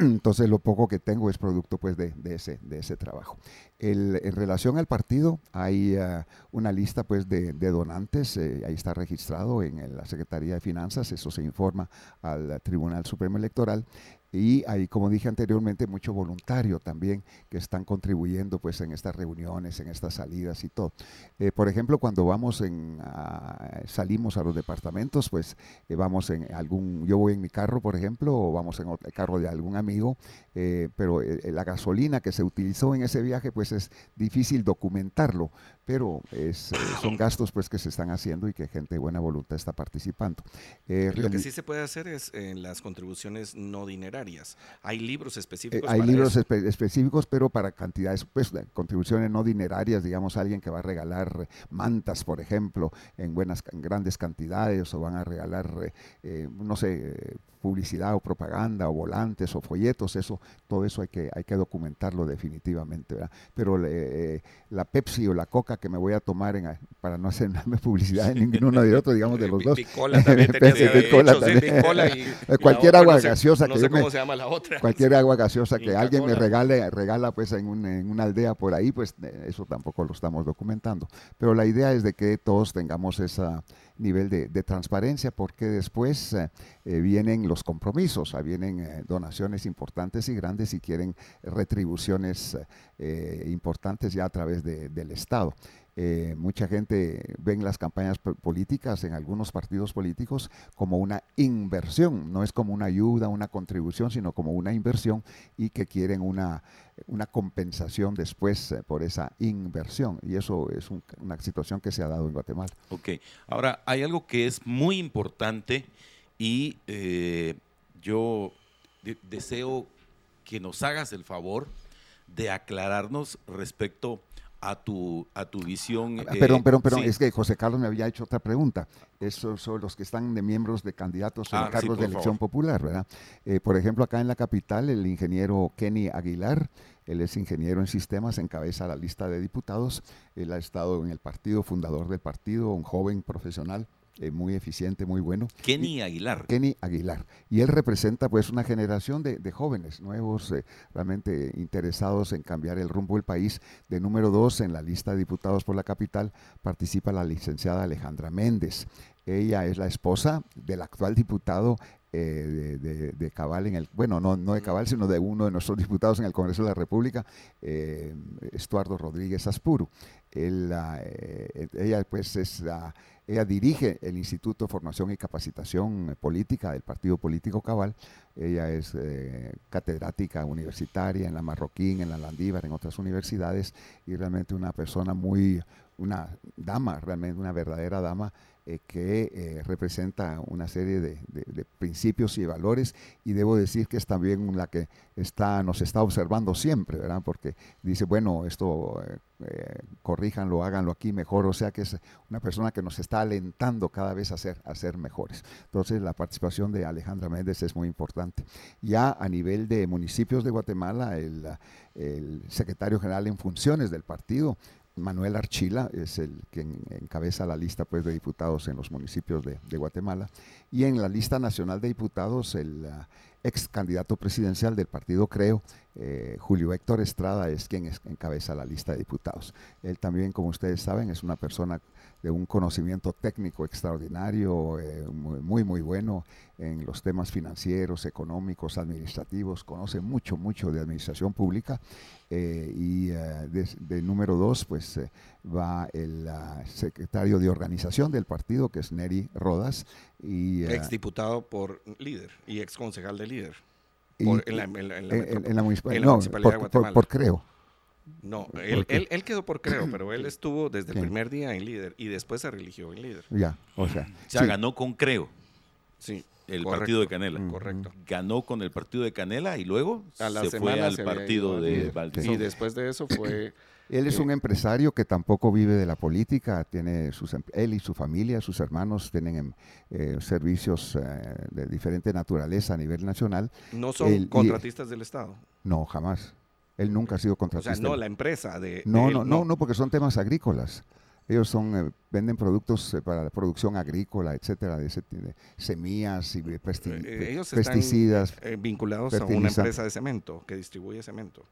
Entonces lo poco que tengo es producto pues de, ese, de ese trabajo. en relación al partido hay eh, una lista pues de, donantes, eh, ahí está registrado en la Secretaría de Finanzas, eso se informa al Tribunal Supremo Electoral y hay, como dije anteriormente, mucho voluntario también que están contribuyendo pues en estas reuniones, en estas salidas y todo. Eh, por ejemplo, cuando vamos en, salimos a los departamentos, pues eh, vamos en algún, yo voy en mi carro, por ejemplo, o vamos en el carro de algún amigo, eh, pero la gasolina que se utilizó en ese viaje, pues es difícil documentarlo, pero es, son gastos pues que se están haciendo y que gente de buena voluntad está participando. Lo que sí se puede hacer es en las contribuciones no dinerarias hay libros específicos. Eh, hay libros específicos, pero para cantidades, pues, contribuciones no dinerarias, digamos, alguien que va a regalar mantas, por ejemplo, en buenas, en grandes cantidades, o van a regalar, eh, eh, no sé, publicidad o propaganda o volantes o folletos, eso, todo eso hay que, hay que documentarlo definitivamente, Pero eh, la Pepsi o la Coca que me voy a tomar en, para no hacer publicidad en ninguno de otros, digamos, de los dos. Cualquier agua gaseosa que Cualquier agua gaseosa que alguien me regale, regala pues en, en una aldea por ahí, pues eh, eso tampoco lo estamos documentando. Pero la idea es de que todos tengamos ese nivel de, transparencia porque después eh, eh, vienen los compromisos, vienen donaciones importantes y grandes y quieren retribuciones importantes ya a través del Estado. Eh, mucha gente ve las campañas políticas en algunos partidos políticos como una inversión, no es como una ayuda, una contribución, sino como una inversión y que quieren una, una compensación después eh, por esa inversión. Y eso es una situación que se ha dado en Guatemala. Ok, ahora hay algo que es muy importante y eh, yo deseo que nos hagas el favor de aclararnos respecto tu, a tu visión. Ah, perdón, perdón, perdón, es que José Carlos me había hecho otra pregunta. Esos son los que están de miembros de candidatos a ah, cargos de elección popular, ¿verdad? Eh, por ejemplo, acá en la capital, el ingeniero Kenny Aguilar, él es ingeniero en sistemas, encabeza la lista de diputados. Él ha estado en el partido, fundador del partido, un joven profesional eh, muy eficiente, muy bueno. Kenny Aguilar. Kenny Aguilar. Y él representa pues una generación de, jóvenes nuevos, eh, realmente interesados en cambiar el rumbo del país. De número dos, en la lista de diputados por la capital, participa la licenciada Alejandra Méndez. Ella es la esposa del actual diputado eh, de, Cabal en el, bueno, no, no de Cabal, sino de uno de nuestros diputados en el Congreso de la República, Estuardo Rodríguez Aspuro. ella pues es la ella dirige el Instituto de Formación y Capacitación Política del Partido Político Cabal. Ella es eh, catedrática universitaria en la Marroquín, en la Landívar, en otras universidades y realmente una persona muy, una dama, realmente una verdadera dama eh, que eh, representa una serie de, principios y valores y debo decir que es también la que está, nos está observando siempre, ¿verdad? Porque dice, bueno, esto eh, corríjanlo, háganlo aquí mejor, o sea que es una persona que nos está alentando cada vez a ser, a ser mejores. Entonces la participación de Alejandra Méndez es muy importante. Ya a nivel de municipios de Guatemala, el secretario general en funciones del partido, Manuel Archila es el que encabeza la lista pues, de diputados en los municipios de, Guatemala. Y en la lista nacional de diputados, el ah, ex candidato presidencial del partido Creo, eh, Julio Héctor Estrada, es quien encabeza la lista de diputados. Él también, como ustedes saben, es una persona de un conocimiento técnico extraordinario, eh, muy, muy bueno en los temas financieros, económicos, administrativos, conoce mucho, mucho de administración pública. Eh, y eh, de, número dos, pues va el secretario de organización del partido, que es Neri Rodas. Y, ex diputado por líder y ex concejal de líder. en, la, municipalidad, de Guatemala. por creo. No, él, él, quedó por creo, pero él estuvo desde el primer día en líder y después se religió en líder. Ya, o sea. O ganó con creo. Sí. El correcto, partido de Canela. Correcto. Ganó con el partido de Canela y luego A la se fue semana al se partido ido de Valdivia. Y después de eso fue Él es Eh, un empresario que tampoco vive de la política, tiene sus, em- él y su familia, sus hermanos tienen em, eh, servicios eh, de diferente naturaleza a nivel nacional. no son y- contratistas del Estado. No, jamás. Él nunca ha sido O contratista. sea, no la empresa de. de no, él, no, no, no, porque son temas agrícolas. Ellos son eh, venden productos eh, para la producción agrícola, etcétera, de, semillas y de pesti- Eh, ellos pesticidas. están eh, vinculados a una empresa de cemento que distribuye cemento.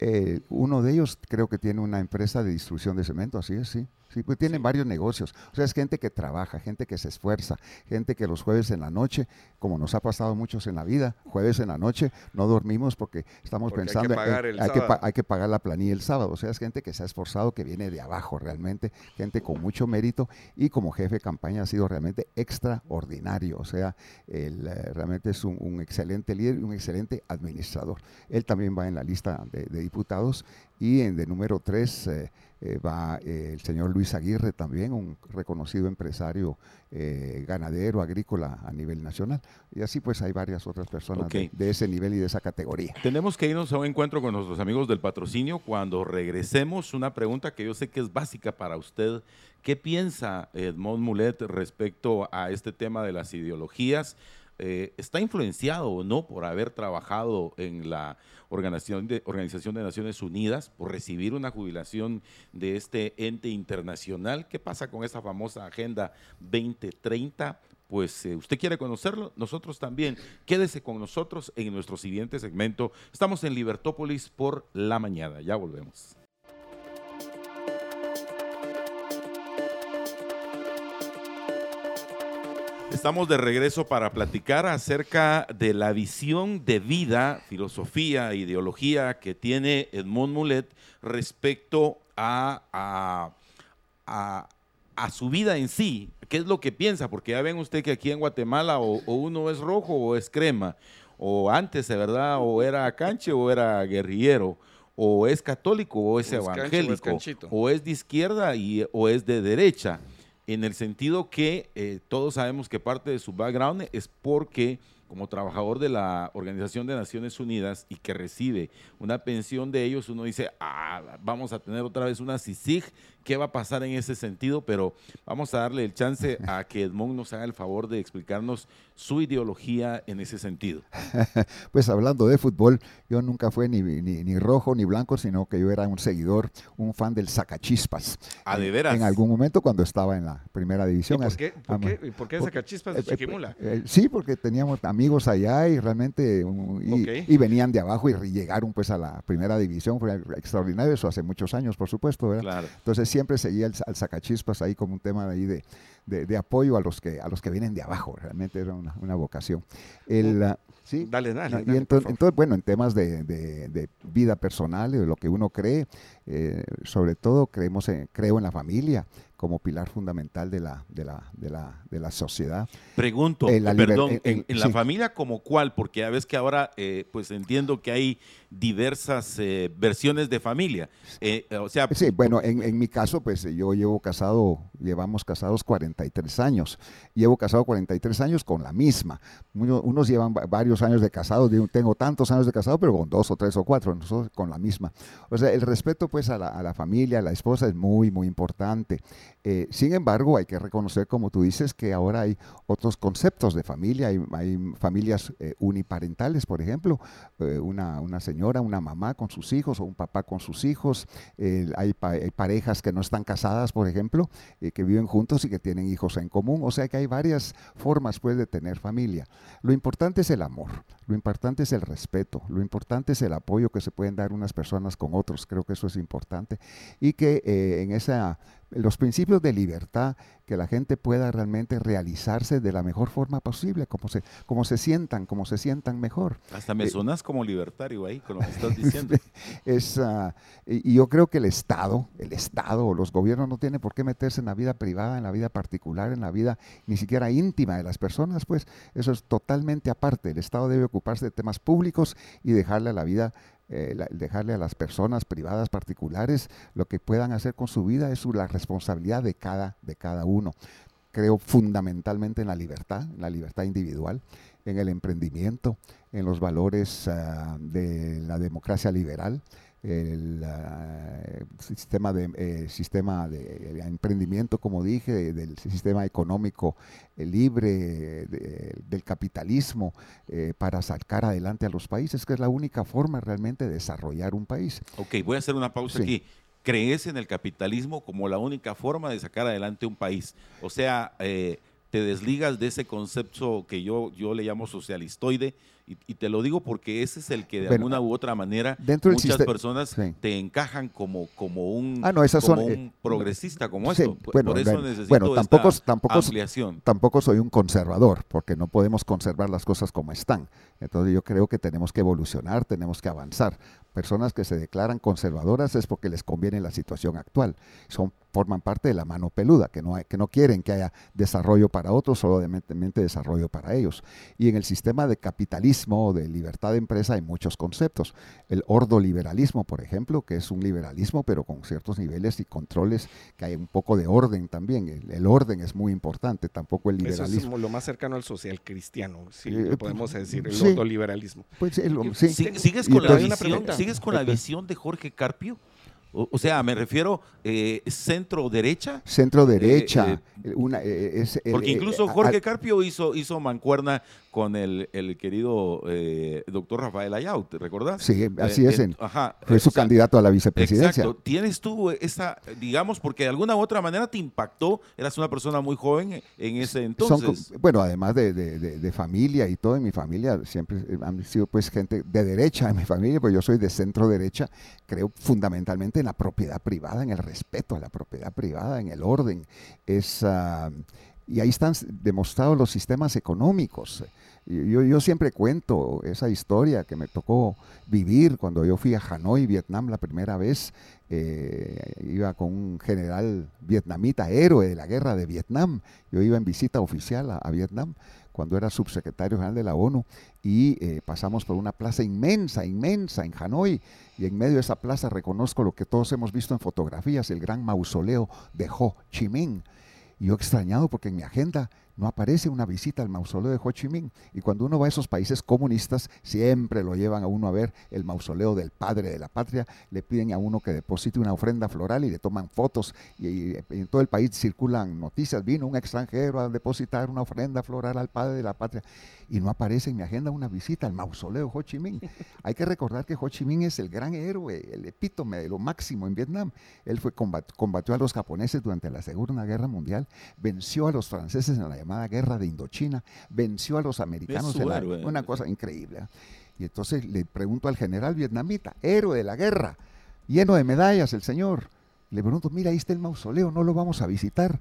Eh, uno de ellos creo que tiene una empresa de distribución de cemento, así es, sí. Sí, pues tienen varios negocios. O sea, es gente que trabaja, gente que se esfuerza, gente que los jueves en la noche, como nos ha pasado muchos en la vida, jueves en la noche no dormimos porque estamos Porque hay que pensando pagar el hay, que hay que pagar la planilla el sábado. O sea, es gente que se ha esforzado, que viene de abajo realmente, gente con mucho mérito y como jefe de campaña ha sido realmente extraordinario. O sea, él eh, realmente es un, un excelente líder y un excelente administrador. Él también va en la lista de, de diputados y en de número tres eh, eh, va eh, el señor Luis Aguirre también, un reconocido empresario eh, ganadero, agrícola a nivel nacional. Y así pues hay varias otras personas de ese nivel y de esa categoría. Tenemos que irnos a un encuentro con nuestros amigos del patrocinio. Cuando regresemos, una pregunta que yo sé que es básica para usted. ¿Qué piensa Edmond Mulet respecto a este tema de las ideologías? Eh, ¿Está influenciado o no por haber trabajado en la Organización de, Organización de Naciones Unidas, por recibir una jubilación de este ente internacional? ¿Qué pasa con esa famosa Agenda 2030? Pues eh, usted quiere conocerlo, nosotros también. Quédese con nosotros en nuestro siguiente segmento. Estamos en Libertópolis por la mañana. Ya volvemos. Estamos de regreso para platicar acerca de la visión de vida, filosofía, ideología que tiene Edmond Mulet respecto a, a- a- a su vida en sí. ¿Qué es lo que piensa? Porque ya ven usted que aquí en Guatemala o, o uno es rojo o es crema, o antes, de verdad, o era canche o era guerrillero, o es católico o es O es canche o es evangélico, o es de izquierda y, o es de derecha en el sentido que eh, todos sabemos que parte de su background es porque como trabajador de la Organización de Naciones Unidas y que recibe una pensión de ellos, uno dice, ah, vamos a tener otra vez una CICIG, ¿qué va a pasar en ese sentido? Pero vamos a darle el chance a que Edmond nos haga el favor de explicarnos su ideología en ese sentido. Pues hablando de fútbol, yo nunca fui ni, ni, ni rojo ni blanco, sino que yo era un seguidor, un fan del Sacachispas. Ah, ¿de En- veras? En algún momento cuando estaba en la primera ¿Y división. por qué, por qué, y por qué por- sacachispas de Eh, eh, Chiquimula? eh, sí, porque teníamos amigos allá y realmente um, y, venían de abajo y llegaron pues a la primera división, fue extraordinario, eso hace muchos años por supuesto, ¿verdad? Claro. Entonces siempre seguía el, al sacachispas ahí como un tema de ahí de, de- de apoyo a los que a los que vienen de abajo, realmente era una, una vocación. El, ah, sí, Dale, dale. y dale, entonces, por favor. entonces, bueno, en temas de, de- de vida personal, de lo que uno cree, eh, sobre todo creemos en, creo en la familia como pilar fundamental de la, de la, de la, de la sociedad. Pregunto, Eh, la perdón, eh, en, eh, en la familia como cuál, porque ya ves que ahora eh, pues entiendo que hay diversas eh, versiones de familia. Eh, o sea, Sí, bueno, en, en mi caso, pues yo llevo casado, llevamos casados 43 años. Llevo casado 43 años con la misma. Uno- unos llevan va- varios años de casado, tengo tantos años de casado, pero con dos o tres o cuatro, nosotros con la misma. O sea, el respeto pues a la, a la familia, a la esposa es muy, muy importante. Eh, sin embargo, hay que reconocer, como tú dices, que ahora hay otros conceptos de familia. Hay, familias eh, uniparentales, por ejemplo, eh, una, una señora, una mamá con sus hijos o un papá con sus hijos. Hay, pa- hay parejas que no están casadas, por ejemplo, que viven juntos y que tienen hijos en común. O sea que hay varias formas pues, de tener familia. Lo importante es el amor, lo importante es el respeto, lo importante es el apoyo que se pueden dar unas personas con otros. Creo que eso es importante. Y que en esa los principios de libertad, que la gente pueda realmente realizarse de la mejor forma posible, como se, como se sientan, como se sientan mejor. hasta me eh, sonas como libertario ahí con lo que estás diciendo. Es, ah, y y yo creo que el Estado, el Estado o los gobiernos no tienen por qué meterse en la vida privada, en la vida particular, en la vida ni siquiera íntima de las personas, pues eso es totalmente aparte. El Estado debe ocuparse de temas públicos y dejarle a la vida, eh, dejarle a las personas privadas particulares lo que puedan hacer con su vida es la responsabilidad de cada, de cada uno. creo fundamentalmente en la libertad, en la libertad individual, en el emprendimiento, en los valores ah, de la democracia liberal, el uh, sistema de eh, sistema de, emprendimiento como dije del sistema económico eh, libre de, del capitalismo eh, para sacar adelante a los países que es la única forma realmente de desarrollar un país. Ok voy a hacer una pausa sí. aquí. Crees en el capitalismo como la única forma de sacar adelante un país o sea eh, te desligas de ese concepto que yo, yo le llamo socialistoide, y, y te lo digo porque ese es el que de bueno, alguna u otra manera dentro muchas personas sí. te encajan como, como un, ah, no, esas como son, un eh, progresista como sí, esto. Bueno, Por eso bueno, necesito bueno, tampoco, esta tampoco, ampliación. tampoco soy un conservador, porque no podemos conservar las cosas como están. Entonces yo creo que tenemos que evolucionar, tenemos que avanzar. Personas que se declaran conservadoras es porque les conviene la situación actual. Son forman parte de la mano peluda, que no, hay, que no quieren que haya desarrollo para otros, solamente desarrollo para ellos. Y en el sistema de capitalismo o de libertad de empresa hay muchos conceptos. El ordoliberalismo, por ejemplo, que es un liberalismo, pero con ciertos niveles y controles, que hay un poco de orden también. El, el orden es muy importante, tampoco el liberalismo. Eso es lo más cercano al social cristiano, si eh, podemos decir, el sí, ordoliberalismo. Pues, el, sí. ¿Sigues con, la visión, ¿Sigues con la visión de Jorge Carpio? O, o, sea, me refiero eh, centro derecha. Centro derecha. Eh, eh, una, es, porque incluso Jorge Carpio hizo, hizo mancuerna con el, el querido doctor Rafael Ayau, ¿te recordás? Sí, así es. En, ajá, fue su o sea, candidato a la vicepresidencia. Exacto. Tienes tú esa, digamos, porque de alguna u otra manera te impactó, eras una persona muy joven en ese entonces. Son, bueno, además de, de, de, de, familia y todo, en mi familia siempre han sido pues gente de derecha en mi familia, pues yo soy de centro derecha, creo fundamentalmente en la propiedad privada, en el respeto a la propiedad privada, en el orden. Es, uh, y ahí están demostrados los sistemas económicos. Yo, siempre cuento esa historia que me tocó vivir cuando yo fui a Hanoi, Vietnam, la primera vez. Eh, iba con un general vietnamita, héroe de la guerra de Vietnam. Yo iba en visita oficial a Vietnam cuando era subsecretario general de la ONU y eh, pasamos por una plaza inmensa, inmensa en Hanoi y en medio de esa plaza reconozco lo que todos hemos visto en fotografías, el gran mausoleo de Ho Chi Minh. Y yo extrañado porque en mi agenda no aparece una visita al mausoleo de Ho Chi Minh. Y cuando uno va a esos países comunistas, siempre lo llevan a uno a ver el mausoleo del padre de la patria, le piden a uno que deposite una ofrenda floral y le toman fotos. Y, y, en todo el país circulan noticias, vino un extranjero a depositar una ofrenda floral al padre de la patria. Y no aparece en mi agenda una visita al mausoleo de Ho Chi Minh. Hay que recordar que Ho Chi Minh es el gran héroe, el epítome de lo máximo en Vietnam. Él fue combatió, combatió a los japoneses durante la Segunda Guerra Mundial, venció a los franceses en la llamada guerra de Indochina, venció a los americanos en la, una cosa increíble. Y entonces le pregunto al general vietnamita, héroe de la guerra, lleno de medallas el señor. Le pregunto, mira, ahí está el mausoleo, no lo vamos a visitar.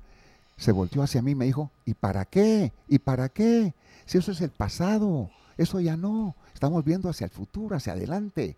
Se volteó hacia mí y me dijo, ¿y para qué? ¿Y para qué? Si eso es el pasado, eso ya no. Estamos viendo hacia el futuro, hacia adelante.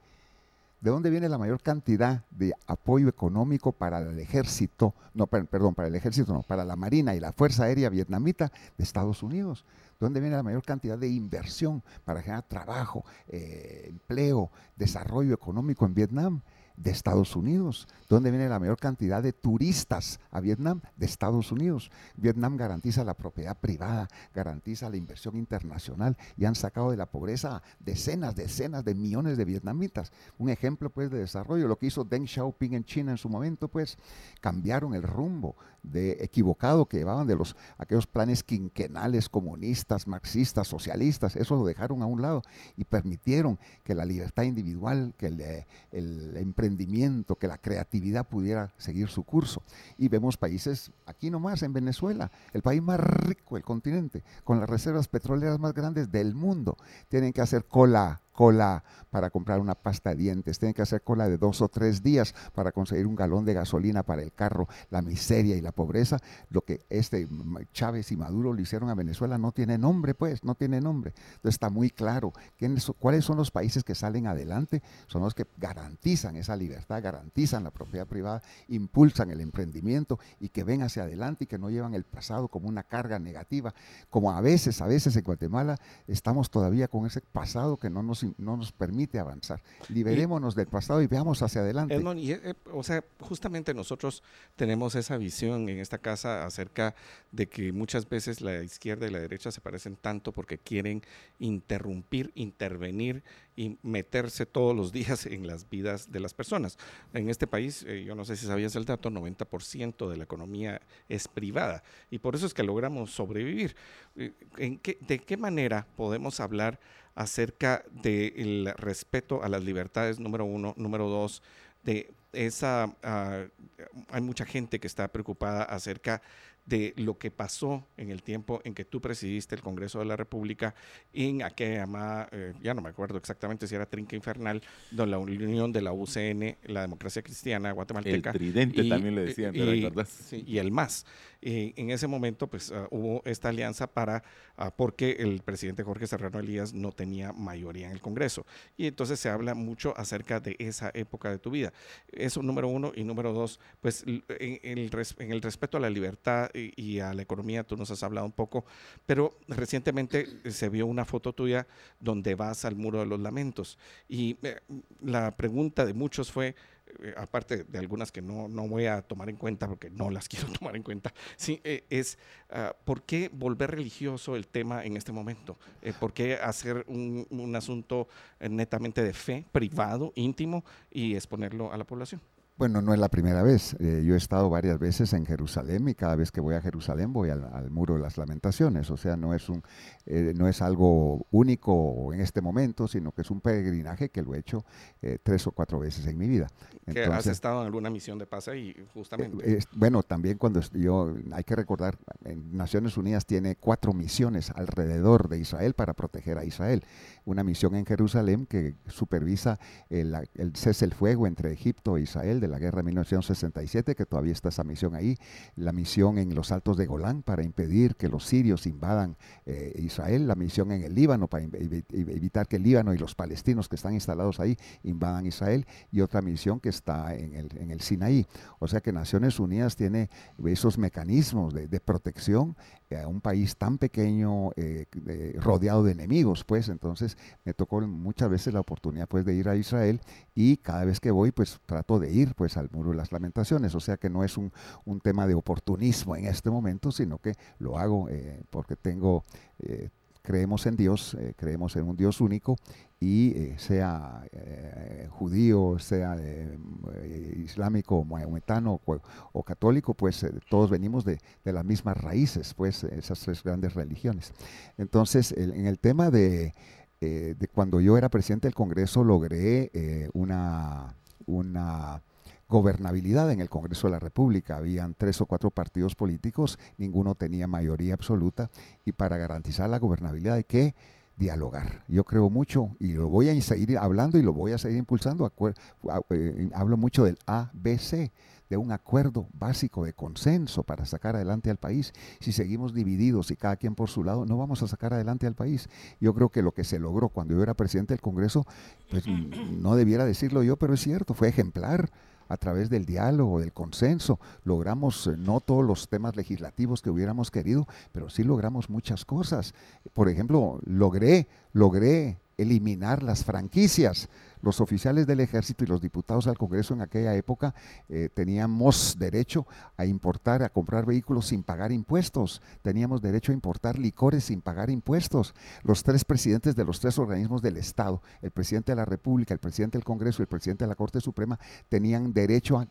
¿De dónde viene la mayor cantidad de apoyo económico para el ejército? No, perdón, para el ejército, no, para la Marina y la Fuerza Aérea Vietnamita de Estados Unidos. ¿De dónde viene la mayor cantidad de inversión para generar trabajo, eh, empleo, desarrollo económico en Vietnam? De Estados Unidos. ¿Dónde viene la mayor cantidad de turistas a Vietnam? De Estados Unidos. Vietnam garantiza la propiedad privada, garantiza la inversión internacional y han sacado de la pobreza decenas, decenas de millones de vietnamitas. Un ejemplo pues de desarrollo, lo que hizo Deng Xiaoping en China en su momento, pues cambiaron el rumbo de equivocado que llevaban de los aquellos planes quinquenales comunistas, marxistas, socialistas, eso lo dejaron a un lado y permitieron que la libertad individual, que el, el emprendimiento, que la creatividad pudiera seguir su curso. Y vemos países, aquí nomás en Venezuela, el país más rico del continente, con las reservas petroleras más grandes del mundo, tienen que hacer cola cola para comprar una pasta de dientes, tienen que hacer cola de dos o tres días para conseguir un galón de gasolina para el carro, la miseria y la pobreza, lo que este Chávez y Maduro le hicieron a Venezuela no tiene nombre, pues, no tiene nombre. Entonces está muy claro cuáles son los países que salen adelante, son los que garantizan esa libertad, garantizan la propiedad privada, impulsan el emprendimiento y que ven hacia adelante y que no llevan el pasado como una carga negativa, como a veces, a veces en Guatemala estamos todavía con ese pasado que no nos no nos permite avanzar. Liberémonos del pasado y veamos hacia adelante. Eh, o sea, justamente nosotros tenemos esa visión en esta casa acerca de que muchas veces la izquierda y la derecha se parecen tanto porque quieren interrumpir, intervenir y meterse todos los días en las vidas de las personas. En este país, eh, yo no sé si sabías el dato, 90% de la economía es privada y por eso es que logramos sobrevivir. Eh, ¿En qué, ¿De qué manera podemos hablar acerca del respeto a las libertades, número uno, número dos, de esa, ah, hay mucha gente que está preocupada acerca de lo que pasó en el tiempo en que tú presidiste el Congreso de la República en aquella llamada, eh, ya no me acuerdo exactamente si era Trinca Infernal, donde la unión de la UCN, la democracia cristiana guatemalteca. El tridente también le decían, y, y el MAS. Eh, en ese momento, pues ah, hubo esta alianza para, ah, porque el presidente Jorge Serrano Elías no tenía mayoría en el Congreso. Y entonces se habla mucho acerca de esa época de tu vida. Eso número uno. Y número dos, pues en, el, en el respeto a la libertad y, a la economía, tú nos has hablado un poco, pero recientemente se vio una foto tuya donde vas al muro de los lamentos. Y eh, la pregunta de muchos fue, eh, aparte de algunas que no, no, voy a tomar en cuenta porque no las quiero tomar en cuenta, sí, eh, es uh, por qué volver religioso el tema en este momento, eh, por qué hacer un, un asunto netamente de fe, privado, íntimo y exponerlo a la población. Bueno, no es la primera vez. Eh, yo he estado varias veces en Jerusalén y cada vez que voy a Jerusalén voy al, muro de las lamentaciones. O sea, no es, un, eh, no es algo único en este momento, sino que es un peregrinaje que lo he hecho eh, tres o cuatro veces en mi vida. Entonces, ¿Has estado en alguna misión de paz ahí, justamente? bueno, también cuando yo, hay que recordar, en Naciones Unidas tiene cuatro misiones alrededor de Israel para proteger a Israel. Una misión en Jerusalén que supervisa el, el cese el fuego entre Egipto e Israel de la guerra de 1967, que todavía está esa misión ahí, la misión en los altos de Golán para impedir que los sirios invadan eh, Israel, la misión en el Líbano para evitar que el Líbano y los palestinos que están instalados ahí invadan Israel, y otra misión que está en el, en el Sinaí. O sea que Naciones Unidas tiene esos mecanismos de, protección a un país tan pequeño, eh, rodeado de enemigos, pues entonces me tocó muchas veces la oportunidad pues de ir a Israel y cada vez que voy pues trato de ir pues al muro de las lamentaciones. O sea que no es un, tema de oportunismo en este momento, sino que lo hago eh, porque tengo, eh, creemos en Dios, eh, creemos en un Dios único y sea judío, sea islámico, maometano o, católico, pues todos venimos de, las mismas raíces, pues esas tres grandes religiones. Entonces, en el tema de, de, cuando yo era presidente del Congreso, logré una, una gobernabilidad en el Congreso de la República. Habían tres o cuatro partidos políticos, ninguno tenía mayoría absoluta y para garantizar la gobernabilidad hay que dialogar. Yo creo mucho y lo voy a seguir hablando y lo voy a seguir impulsando. Eh, hablo mucho del ABC, de un acuerdo básico de consenso para sacar adelante al país. Si seguimos divididos y cada quien por su lado, no vamos a sacar adelante al país. Yo creo que lo que se logró cuando yo era presidente del Congreso, pues no debiera decirlo yo, pero es cierto, fue ejemplar a través del diálogo, del consenso, logramos eh, no todos los temas legislativos que hubiéramos querido, pero sí logramos muchas cosas. Por ejemplo, logré, logré eliminar las franquicias. Los oficiales del ejército y los diputados al Congreso en aquella época eh, teníamos derecho a importar, a comprar vehículos sin pagar impuestos, teníamos derecho a importar licores sin pagar impuestos. Los tres presidentes de los tres organismos del Estado, el presidente de la República, el presidente del Congreso y el presidente de la Corte Suprema, tenían derecho a,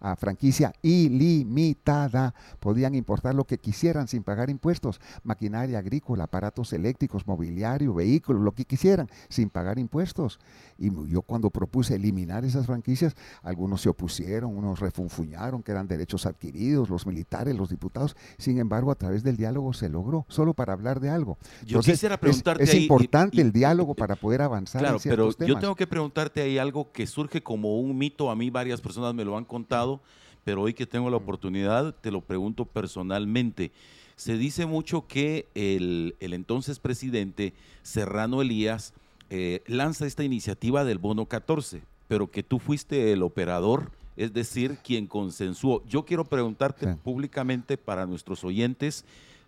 a franquicia ilimitada, podían importar lo que quisieran sin pagar impuestos, maquinaria agrícola, aparatos eléctricos, mobiliario, vehículos, lo que quisieran, sin pagar impuestos. Y yo cuando propuse eliminar esas franquicias, algunos se opusieron, unos refunfuñaron que eran derechos adquiridos, los militares, los diputados. Sin embargo, a través del diálogo se logró, solo para hablar de algo. Yo quisiera preguntarte. Es, importante el diálogo para poder avanzar. Claro, pero yo tengo que preguntarte ahí algo que surge como un mito. A mí varias personas me lo han contado, pero hoy que tengo la oportunidad, te lo pregunto personalmente. Se dice mucho que el, el entonces presidente Serrano Elías eh, lanza esta iniciativa del bono 14, pero que tú fuiste el operador, es decir, quien consensuó. Yo quiero preguntarte públicamente para nuestros oyentes,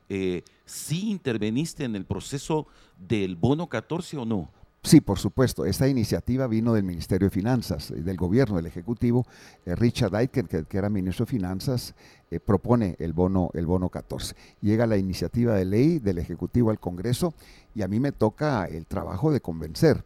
eh, ¿si interveniste en el proceso del bono 14 o no? Sí, por supuesto. Esta iniciativa vino del Ministerio de Finanzas, eh, del gobierno, del Ejecutivo. Eh, Richard Aitken, que, era ministro de Finanzas, eh, propone el bono, el bono 14. Llega la iniciativa de ley del Ejecutivo al Congreso y a mí me toca el trabajo de convencer.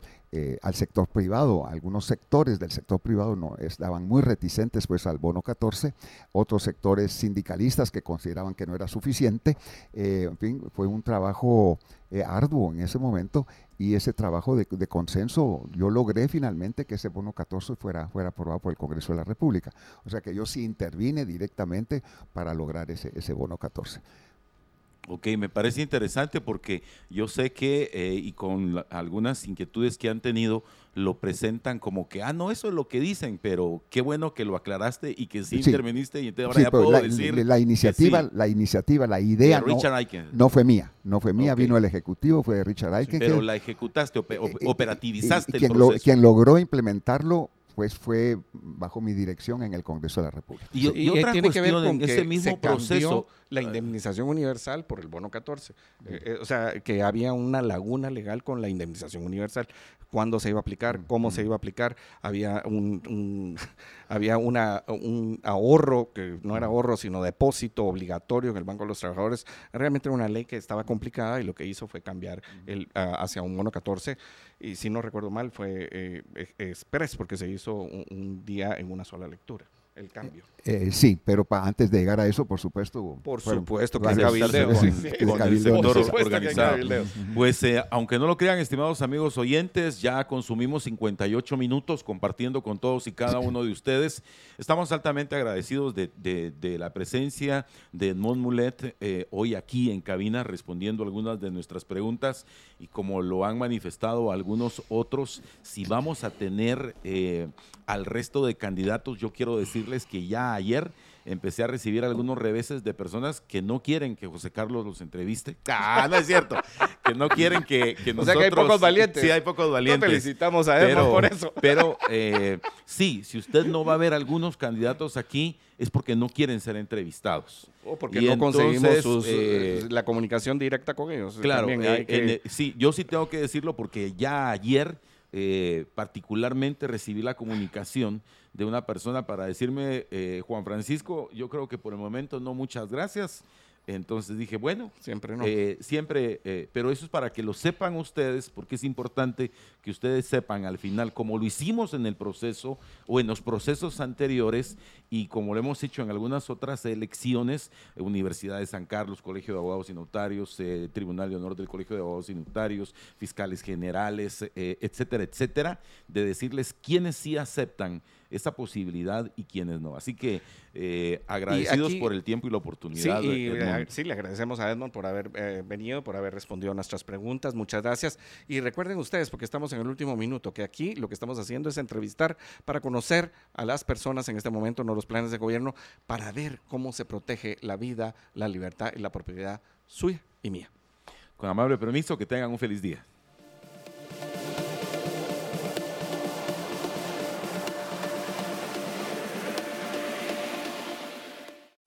al sector privado. Algunos sectores del sector privado no estaban muy reticentes pues al bono 14, otros sectores sindicalistas que consideraban que no era suficiente. en fin, fue un trabajo arduo en ese momento y ese trabajo de, consenso, yo logré finalmente que ese bono 14 fuera, fuera aprobado por el Congreso de la República. O sea que yo sí intervine directamente para lograr ese, ese bono 14. Ok, me parece interesante porque yo sé que, eh, y con algunas inquietudes que han tenido, lo presentan como que, ah, no, eso es lo que dicen, pero qué bueno que lo aclaraste y que sí, interveniste y entonces ahora ya puedo la, decir. La iniciativa, la iniciativa, la idea no, no, fue mía, no fue mía, vino el ejecutivo, fue de Richard Aiken. pero la ejecutaste, eh, eh, operativizaste quien, Lo, quien logró implementarlo pues fue bajo mi dirección en el Congreso de la República. Y, otra tiene que ver con ese mismo proceso la indemnización universal por el bono 14. Eh, eh, o sea, que había una laguna legal con la indemnización universal. Cuándo se iba a aplicar, cómo se iba a aplicar. Había un, había una, un ahorro, que no era ahorro, sino depósito obligatorio en el Banco de los Trabajadores. Realmente era una ley que estaba complicada y lo que hizo fue cambiar el, hacia un bono 14. Y si no recuerdo mal, fue eh, express porque se hizo un día en una sola lectura el cambio. Eh, sí, pero para antes de llegar a eso, por supuesto. Por supuesto que cabildeo. Pues eh, aunque no lo crean, estimados amigos oyentes, ya consumimos 58 minutos compartiendo con todos y cada uno de ustedes. Estamos altamente agradecidos de, la presencia de Edmond Mulet eh, hoy aquí en cabina respondiendo algunas de nuestras preguntas y como lo han manifestado algunos otros, si vamos a tener al resto de candidatos, yo quiero decirles que ya ayer empecé a recibir algunos reveses de personas que no quieren que José Carlos los entreviste. Ah, no es cierto. que no quieren que, que nosotros... O sea que hay pocos valientes. Sí, hay pocos valientes. felicitamos a Edmond por eso. Pero eh, sí, si usted no va a ver algunos candidatos aquí, es porque no quieren ser entrevistados. O porque no conseguimos eh, la comunicación directa con ellos. Claro, eh, sí, yo sí tengo que decirlo porque ya ayer eh, particularmente recibí la comunicación de una persona para decirme, eh, Juan Francisco, yo creo que por el momento no, muchas gracias. Entonces dije, bueno, siempre no. Eh, siempre, eh, pero eso es para que lo sepan ustedes, porque es importante que ustedes sepan al final, como lo hicimos en el proceso o en los procesos anteriores y como lo hemos hecho en algunas otras elecciones, Universidad de San Carlos, Colegio de Abogados y Notarios, Tribunal de Honor del Colegio de Abogados y Notarios, fiscales generales, etcétera, etcétera, de decirles quiénes sí aceptan esa posibilidad y quienes no. Así que eh, agradecidos por el tiempo y la oportunidad. Sí, sí, le agradecemos a Edmond por haber eh, venido, por haber respondido a nuestras preguntas. Muchas gracias. Y recuerden ustedes, porque estamos en el último minuto, que aquí lo que estamos haciendo es entrevistar para conocer a las personas en este momento, no los planes de gobierno, para ver cómo se protege la vida, la libertad y la propiedad suya y mía. Con amable permiso, que tengan un feliz día.